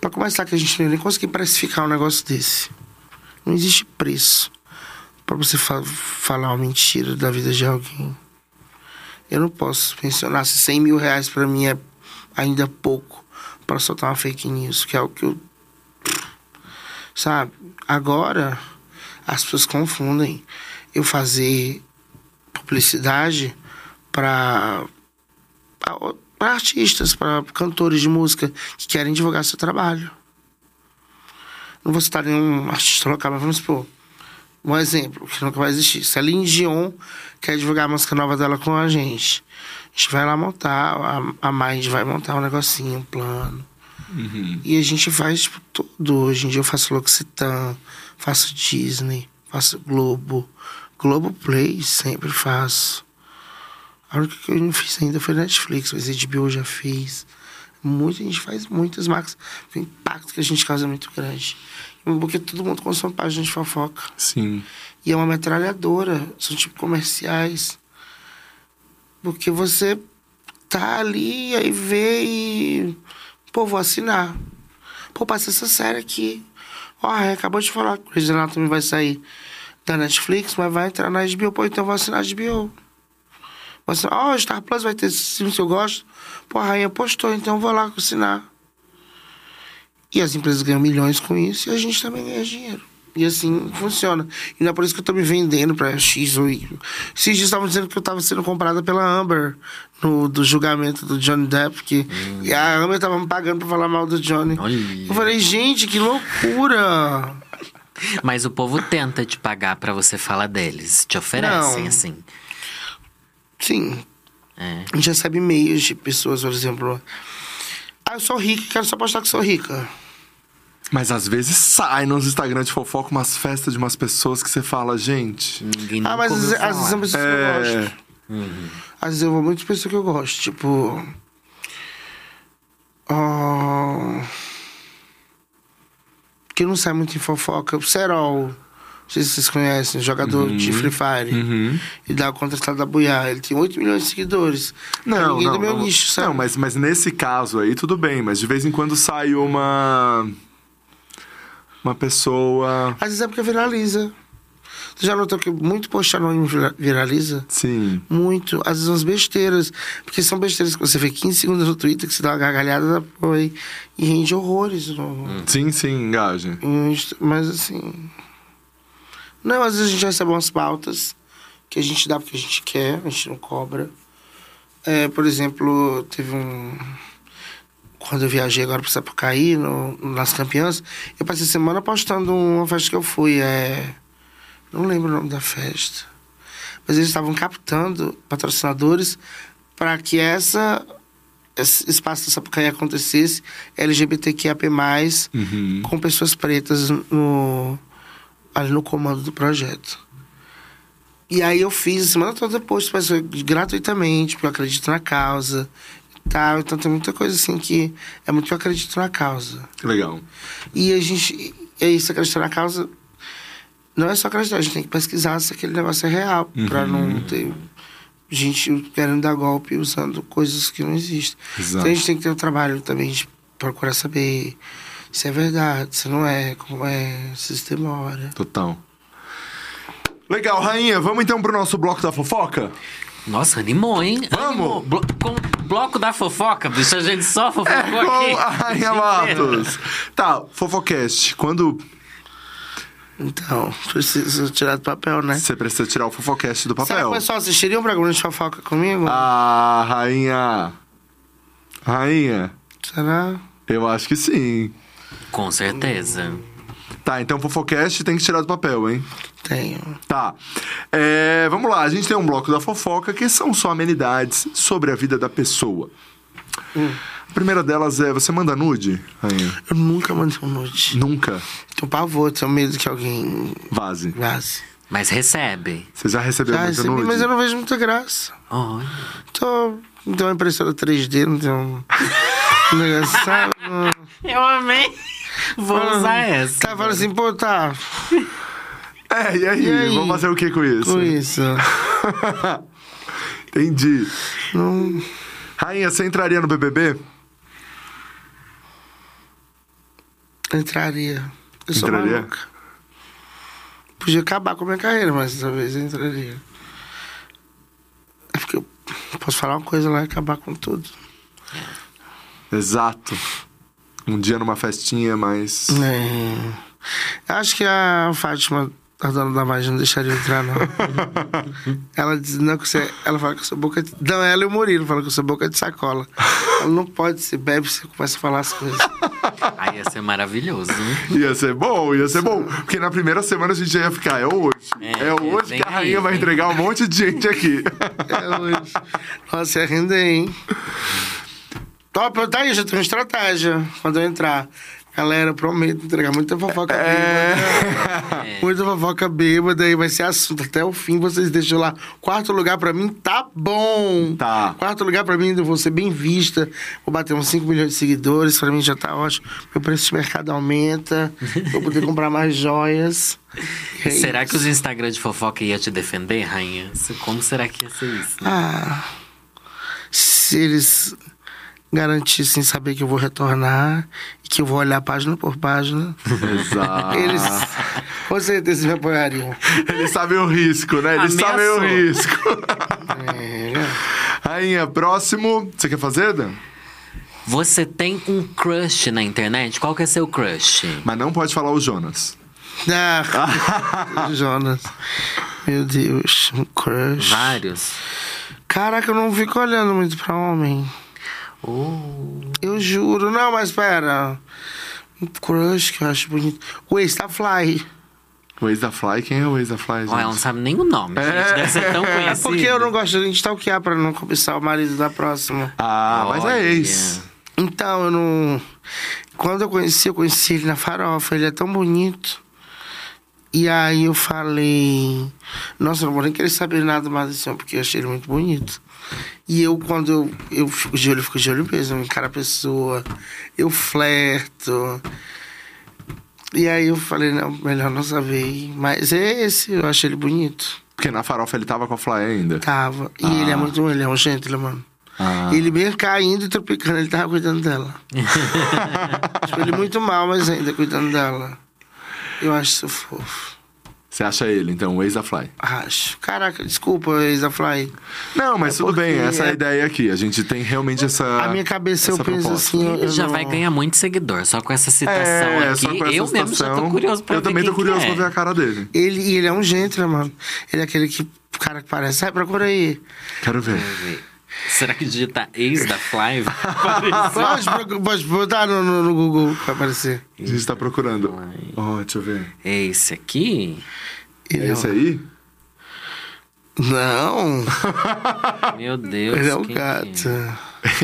Pra começar que a gente não nem conseguir precificar um negócio desse. Não existe preço pra você fa- falar uma mentira da vida de alguém. Eu não posso mencionar se 100 mil reais pra mim é ainda pouco pra soltar uma fake news, que é o que eu. Sabe? Agora, as pessoas confundem eu fazer publicidade para para artistas, para cantores de música que querem divulgar seu trabalho. Não vou citar nenhum artista local, mas vamos supor. Um exemplo, que nunca vai existir. Celine Dion quer divulgar a música nova dela com a gente. A gente vai lá montar, a, a Mind vai montar um negocinho, um plano. E a gente faz tipo, tudo. Hoje em dia eu faço L'Occitane, faço Disney, faço Globo. Globo Play sempre faço. A única que eu não fiz ainda foi Netflix, mas HBO já fez. Muita, a gente faz muitas marcas. O impacto que a gente causa é muito grande. Porque todo mundo consome página de fofoca. Sim. E é uma metralhadora. São tipo comerciais. Porque você tá ali, aí vê e. Pô, vou assinar. Pô, passa essa série aqui. Ó, a Raia acabou de falar que o Grey's Anatomy vai sair da Netflix, mas vai entrar na HBO. Pô, então eu vou assinar a HBO. Ó, Star Plus vai ter filme que eu gosto. Pô, a Rainha postou, então eu vou lá assinar. E as empresas ganham milhões com isso e a gente também ganha dinheiro. E assim funciona. E não é por isso que eu tô me vendendo pra X ou Y. Esses dias estavam dizendo que eu tava sendo comprada pela Amber no do julgamento do Johnny Depp, que e a Amber tava me pagando pra falar mal do Johnny. Olha. Eu falei, gente, que loucura! Mas o povo tenta te pagar pra você falar deles. Te oferecem, Não. assim. Sim, É. a gente recebe e-mails de pessoas, por exemplo. Ah, eu sou rica, quero só postar que sou rica. Mas às vezes sai nos Instagram de fofoca umas festas de umas pessoas que você fala, gente. Ninguém Ah, mas às vezes, às vezes são pessoas que eu É. gosto. Às vezes eu vou muito de pessoa que eu gosto. Tipo. ah, que não sai muito em fofoca. O Serol. Não sei se vocês conhecem, jogador de Free Fire. Uhum. E dá o contratado da Buiá. Ele tem 8 milhões de seguidores. Não, ninguém não, do meu não, nicho, sabe? não mas, mas nesse caso aí tudo bem, mas de vez em quando sai uma uma pessoa, Às vezes é porque viraliza. Você já notou que muito post anônimo vira- viraliza? sim, Muito. Às vezes umas besteiras. Porque são besteiras que você vê 15 segundos no Twitter, que você dá uma gargalhada e rende horrores. No, sim, sim, engaja. Mas assim. Não, às vezes a gente recebe umas pautas que a gente dá porque a gente quer, a gente não cobra. É, por exemplo, teve um. Quando eu viajei agora para Sapucaí, no, nas campeãs, eu passei semana postando uma festa que eu fui. É, Não lembro o nome da festa. Mas eles estavam captando patrocinadores para que essa esse espaço da Sapucaí acontecesse LGBTQIAP+, Uhum. com pessoas pretas no, ali no comando do projeto. E aí eu fiz a semana toda depois, gratuitamente, porque eu acredito na causa. Tal. Então tem muita coisa assim que é muito que eu acredito na causa. Legal. E a gente. É isso, acreditar na causa. Não é só acreditar, a gente tem que pesquisar se aquele negócio é real. Pra Uhum. não ter gente querendo dar golpe usando coisas que não existem. Exato. Então a gente tem que ter um trabalho também de procurar saber se é verdade, se não é, como é, se isso demora. Total. Legal, rainha, vamos então pro nosso bloco da fofoca? Nossa, animou, hein? Vamos! Blo- com bloco da fofoca, bicho, a gente só fofocou É aqui. a Rainha. Matos. Tá, Fofocast. Quando Então, preciso tirar do papel, né? você precisa tirar o Fofocast do Será que papel? o pessoal assistiria um programa de fofoca comigo? Ah, rainha. Rainha, Será? eu acho que sim. Com certeza. Tá, então Fofocast tem que tirar do papel, hein? Tenho. Tá. É, vamos lá, a gente tem um bloco da fofoca que são só amenidades sobre a vida da pessoa. A primeira delas é: você manda nude, rainha? Eu nunca mandei um nude. Nunca. Tenho pavor, tenho medo que alguém Vaze. vaze. Mas recebe. Você já recebeu Já muito recebi, nude? mas eu não vejo muita graça. Olha. Tô, não tenho uma impressora 3D, não tenho [LAUGHS] Não- Eu amei. Vou usar essa. Tá, fala assim, pô, tá, É, e aí? E aí? Vamos fazer o que com isso? com isso. [LAUGHS] Entendi. Não, Rainha, você entraria no BBB? entraria. Eu sou Entraria? maluca. Podia acabar com a minha carreira, mas talvez eu entraria. É porque eu posso falar uma coisa lá e acabar com tudo. Exato. Um dia numa festinha, mas. É. Acho que a Fátima, a dona da Magia, não deixaria entrar, não. [LAUGHS] ela diz, não, que você. Ela fala que eu sou boca de. Não, ela e o Murilo falam que eu sou boca de sacola. Ela não pode, se bebe, você começa a falar as coisas. Aí ia ser maravilhoso. Ia ser bom, ia ser bom. Porque na primeira semana a gente já ia ficar, é hoje. É, É, hoje vem que a rainha aí, vai entregar um monte de gente aqui. É hoje. Nossa, ia render, hein? Top, tá aí, já tem uma estratégia quando eu entrar. Galera, eu prometo entregar muita fofoca É. bêbada. [LAUGHS] Muita fofoca bêbada aí vai ser assunto. Até o fim vocês deixam lá. Quarto lugar pra mim tá bom. Tá. Quarto lugar pra mim, eu vou ser bem vista. Vou bater uns 5 milhões de seguidores. Pra mim já tá ótimo. Meu preço de mercado aumenta. Vou poder [LAUGHS] comprar mais joias. É Será isso. que os Instagram de fofoca ia te defender, rainha? Como será que ia ser isso? né? Ah, se eles garantissem saber que eu vou retornar e que eu vou olhar página por página, Exato. eles com certeza me apoiariam. Eles sabem o risco, né? Eles sabem o Ameaçou. risco. É? Rainha, próximo. Você quer fazer, Dan? Você tem um crush na internet? Qual que é seu crush? Mas não pode falar o Jonas. Ah, [LAUGHS] Jonas. Meu Deus, um crush. Vários. Caraca, eu não fico olhando muito pra homem. Eu juro. Não, mas pera. Um crush que eu acho bonito. O Ace tá Fly. O ex da Fly, quem é o ex da Fly, gente? Ela não sabe nem o nome, gente. Deve ser tão [LAUGHS] É conhecido. porque eu não gosto de stalkear pra não cobiçar o marido da próxima. Ah, mas Olha. é ex. Então, eu não. Quando eu conheci, eu conheci ele na farofa. Ele é tão bonito. E aí eu falei. Nossa, eu não vou nem querer saber nada mais desse homem, porque eu achei ele muito bonito. E eu, quando eu, eu fico de olho, eu fico de olho mesmo, eu encaro a pessoa, eu flerto. E aí eu falei, não, melhor não saber. Mas é esse, eu achei ele bonito. Porque na farofa ele tava com a Fly ainda. Tava. E Ah. ele é muito, ele é um gentleman. Ah. Ele mesmo caindo e tropicando, ele tava cuidando dela. [LAUGHS] tipo, ele muito mal, mas ainda cuidando dela. Eu acho isso fofo. Você acha ele, então, o ex da Fly? Acho. Caraca, desculpa, Isa Fly. Não, mas É tudo bem, essa é a é- ideia aqui. A gente tem realmente essa. A minha cabeça eu penso proposta. assim. eu- Ele eu já não- vai ganhar muito seguidor, só com essa citação É, aqui. só com essa eu mesmo já tô curioso pra Eu ver também tô curioso que é. pra ver a cara dele. Ele, e ele é um gentleman. Ele é aquele que, cara que parece. Sai, procura aí. Quero ver. Será que digita ex da Fly? Aparece. Pode, botar no, no, no Google vai aparecer. A gente tá procurando. Ó, deixa eu ver. É esse aqui? É esse aí? Não, [LAUGHS] Meu Deus. ele é um gato.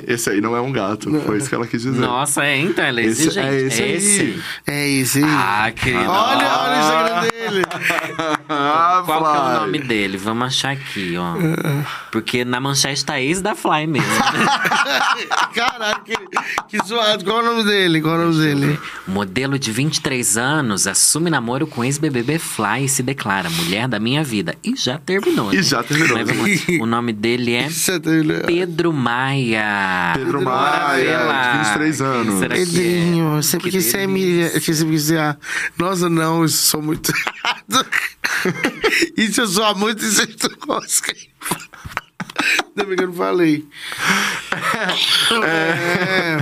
Esse aí não é um gato. Foi isso que ela quis dizer. Nossa, é, então, ela é Esse- exigente. é esse aí. esse. É esse aí. Ah, querido. olha, olha o Instagram dele. [LAUGHS] Ah, Qual que é o nome dele? Vamos achar aqui, ó. Porque na manchete tá ex da Fly mesmo. [LAUGHS] Caralho, que, que zoado. Qual é o nome dele? Qual é o nome dele? Modelo de 23 anos assume namoro com ex-BBB Fly e se declara mulher da minha vida. E já terminou, E né? já terminou. Mas vamos lá. O nome dele é. [LAUGHS] Pedro Maia. Pedro Maia, de 23 Quem anos. será que é? Pedrinho, eu sempre Que quis ser delícia. Emília. Eu sempre quis dizer, ah, nossa, não, isso sou muito. [LAUGHS] isso eu sou muito, isso eu tô rosca. Ainda bem que eu não falei. É.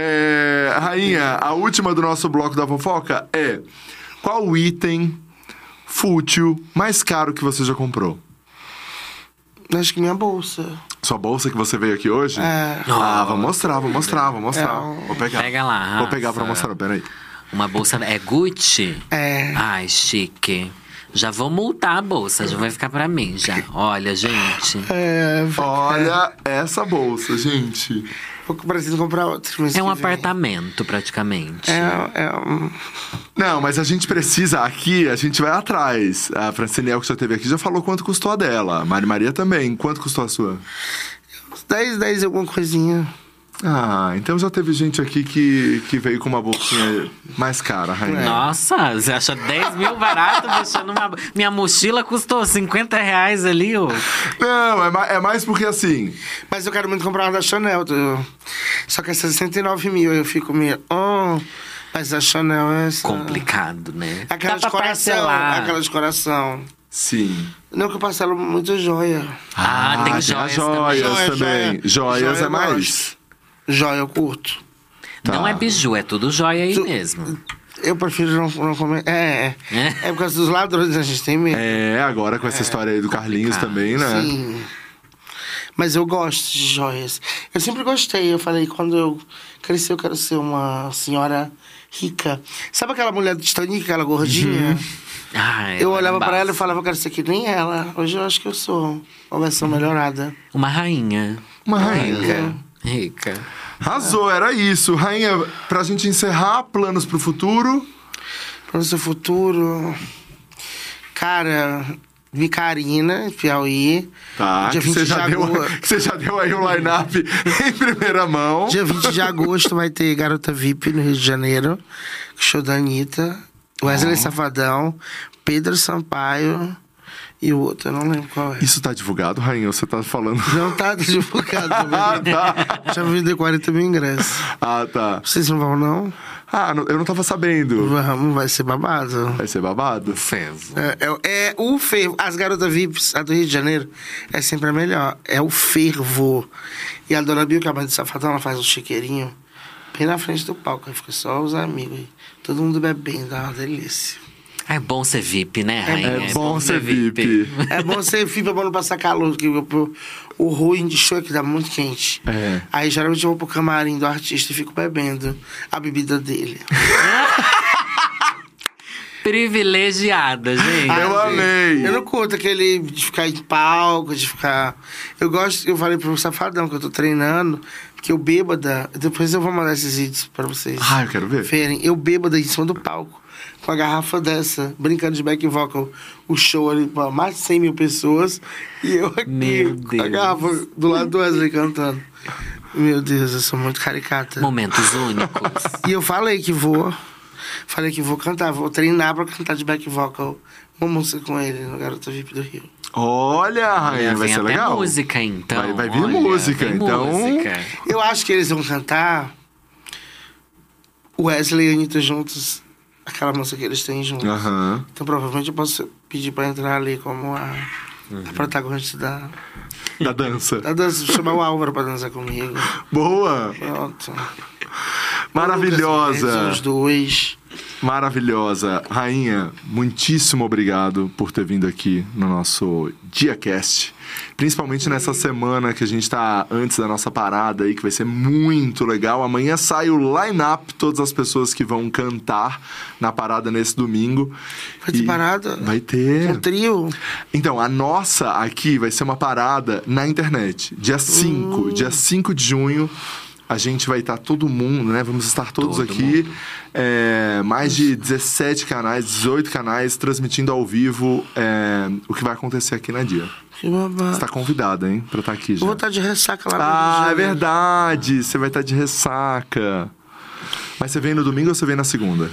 É, rainha, a última do nosso bloco da fofoca é: qual o item fútil mais caro que você já comprou? Acho que minha bolsa. Sua bolsa que você veio aqui hoje? É. Ah, vou mostrar, vou mostrar, vou mostrar. É um- Vou pegar. Pega lá, Vou pegar pra mostrar, peraí. Uma bolsa. É Gucci? É. Ai, chique. Já vou multar a bolsa, já vai ficar pra mim já. Olha, gente. É, Olha essa bolsa, gente. vou preciso comprar outro. É um apartamento, praticamente. É, é um... Não, mas a gente precisa aqui, a gente vai atrás. A Franciniel que já teve aqui já falou quanto custou a dela. A Mari Maria também. Quanto custou a sua? 10, 10 alguma coisinha. Ah, então já teve gente aqui que, que veio com uma bolsinha mais cara, rainha. Nossa, você acha 10 mil barato deixando uma. Minha mochila custou 50 reais ali, ô. Não, é, ma- é mais porque assim. Mas eu quero muito comprar uma da Chanel. tô- Só que é 69 mil. Eu fico meio... Oh, mas a Chanel é... essa- Complicado, né? Aquela Dá de pra coração. parcelar. Aquela de coração. Sim. Não, que eu parcelo muito joia. Ah, tem as joias joias também. também. Joia, Joias joia é eu mais. Joia eu curto. Não Tá. é biju, é tudo joia aí Tu- mesmo. Eu prefiro não, não comer. É, é. É? É por causa dos ladrões, a gente tem medo. É, agora com essa história aí do Carlinhos complicado. também, né? Sim. Mas eu gosto de joias. Eu sempre gostei. Eu falei, quando eu crescer, eu quero ser uma senhora rica. Sabe aquela mulher do Titanic, aquela gordinha? Ah, Eu é olhava pra bafo. ela e falava, eu quero ser que nem ela. Hoje eu acho que eu sou uma versão melhorada. Uma rainha. Uma rainha. Rica. Rica. Arrasou, era isso. Rainha, pra gente encerrar, planos pro futuro. Para o seu futuro. Cara, Vicarina, Piauí. Tá, Dia que 20 você de já, deu, agosto. [LAUGHS] que você já deu aí o line-up [LAUGHS] em primeira mão. Dia 20 de agosto vai ter Garota VIP no Rio de Janeiro. Show da Anitta. Wesley Safadão. Pedro Sampaio. E o outro, eu não lembro qual é. Isso tá divulgado, Rainha? ou Você tá falando. Não tá divulgado. [LAUGHS] Ah, tá. Já vendeu 40 mil ingressos. Ah, tá. Vocês não vão, não? Ah, não- eu não tava sabendo. Vamos, vai ser babado. Vai ser babado? Fervo. É, é, é o fervo. As garotas VIPs, a do Rio de Janeiro, é sempre a melhor. É o fervo. E a dona Bill, que é a mãe do Safadão, ela faz um chiqueirinho bem na frente do palco. Aí fica só os amigos. aí. Todo mundo bebendo, é uma delícia. É bom ser VIP, né, rainha? É bom ser VIP. É bom ser VIP pra não passar calor, porque o, ruim de show é que dá muito quente. É. Aí geralmente eu vou pro camarim do artista e fico bebendo a bebida dele. [LAUGHS] Privilegiada, gente. Eu Ah, amei. Eu não curto aquele de ficar em palco, de ficar. Eu gosto, eu falei pro Safadão que eu tô treinando, que eu bêbada. Depois eu vou mandar esses vídeos pra vocês Ah, eu quero ver. verem. Eu bêbada em cima do palco, com a garrafa dessa, brincando de back vocal, o show ali pra mais de 100 mil pessoas, e eu aqui Meu com a garrafa do lado do Wesley cantando. Meu Deus, eu sou muito caricata. Momentos únicos. [LAUGHS] E eu falei que vou. Falei que vou cantar, vou treinar pra cantar de back vocal uma música com ele no Garota VIP do Rio. Olha, Rainha, vai vem ser até legal. música, então. Vai- vai vir Olha, música, vem então- música. Eu acho que eles vão cantar Wesley e Anitta juntos, aquela música que eles têm juntos. Aham. Então provavelmente eu posso pedir pra entrar ali como a, a protagonista da, Da dança. da dança. Chamar o Álvaro pra dançar comigo. Boa. Pronto. Maravilhosa. Os dois. Maravilhosa. Rainha, muitíssimo obrigado por ter vindo aqui no nosso DiaCast. Principalmente nessa semana que a gente tá antes da nossa parada aí, que vai ser muito legal. Amanhã sai o line-up, todas as pessoas que vão cantar na parada nesse domingo. Vai ter E parada? Vai ter. Um trio? Então, a nossa aqui vai ser uma parada na internet. Dia 5, dia 5 de junho. A gente vai estar todo mundo, né? Vamos estar todos Todo aqui. É, mais de 17 canais, 18 canais, transmitindo ao vivo é, o que vai acontecer aqui na dia. Que babado. Você tá convidada, hein? Pra estar aqui já. Eu vou estar de ressaca lá no Ah, é verdade! Você vai estar de ressaca. Mas você vem no domingo ou você vem na segunda?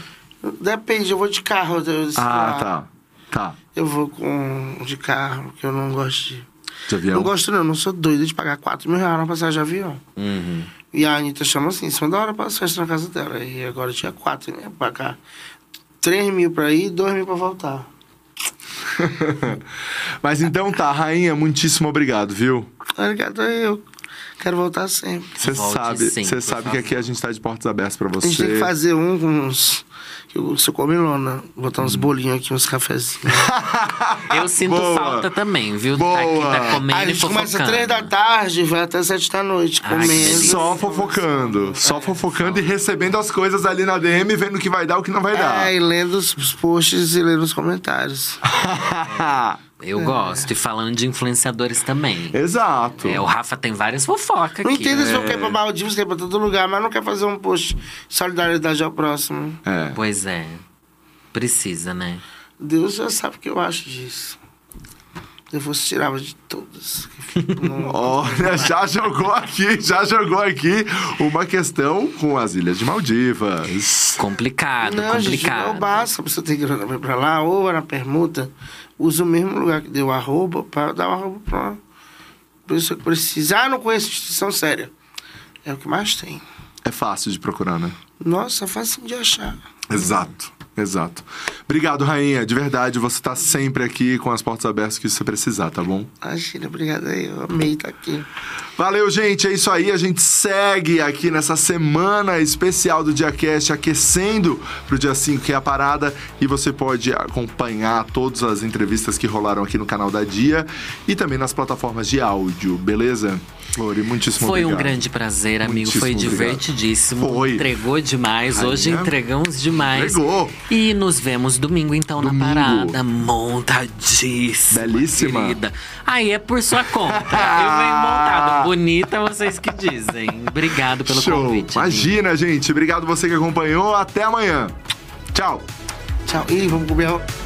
Depende, eu vou de carro. Eu, Ah, tá. Tá. Eu vou com de carro, que eu não gosto de. De avião? Não gosto não, não sou doido de pagar 4 mil reais na passagem de avião. Uhum. E a Anitta chama assim, cima da hora pra festa na casa dela. E agora tinha 4, né? Pra cá. 3 mil pra ir e 2 mil pra voltar. [LAUGHS] Mas então tá, rainha, muitíssimo obrigado, viu? Obrigado, eu quero voltar sempre. Você sabe, você sabe que aqui a gente tá de portas abertas pra A gente tem que você. fazer um com uns. Eu sou comilona. Botar uns bolinhos aqui, uns cafezinhos. [LAUGHS] Eu sinto Boa. falta também, viu? Boa. Tá aqui, tá comendo a e gente começa fofocando. 3 da tarde, vai até 7 da noite, Ai, comendo. Só fofocando, só fofocando e recebendo as coisas ali na DM, vendo o que vai dar, o que não vai dar. É, e lendo os os posts e lendo os comentários. [LAUGHS] Eu gosto. E falando de influenciadores também. Exato. É, o Rafa tem várias fofocas Não aqui. entendo se né? não quer ir pra Maldivas, quer pra todo lugar, mas não quer fazer um post de solidariedade ao próximo. É. Pois é. Precisa, né? Deus já sabe o que eu acho disso. Eu fosse tirava de todas. [LAUGHS] Olha, já jogou aqui, já jogou aqui uma questão com as Ilhas de Maldivas. Complicado, Não, gente, complicado. não basta. A pessoa tem pra ir pra lá, ou na permuta, usa o mesmo lugar que deu arroba pra dar o arroba pra uma pessoa que precisa. Ah, não conheço instituição séria. É o que mais tem. É fácil de procurar, né? Nossa, é fácil de achar. Exato, exato. Obrigado, rainha. De verdade, você tá sempre aqui com as portas abertas que você precisar, tá bom? Imagina, obrigado aí. Eu amei estar aqui. Valeu, gente. É isso aí. A gente segue aqui nessa semana especial do DiaCast, aquecendo pro dia 5, que é a parada. E você pode acompanhar todas as entrevistas que rolaram aqui no canal da Dia e também nas plataformas de áudio, beleza? Lori, muitíssimo Foi um obrigado. grande prazer, amigo. Muitíssimo Foi obrigado. divertidíssimo. Foi. Entregou demais. Hoje Rainha. entregamos demais. Entregou. E nos vemos domingo, então, Domingo. na parada. Montadíssima. Belíssima. Querida. Aí é por sua conta. [LAUGHS] Eu venho montado. Bonita, vocês que dizem. Obrigado pelo Show. convite. amigo. Imagina, gente. Obrigado você que acompanhou. Até amanhã. Tchau. Tchau. Ih, vamos comer.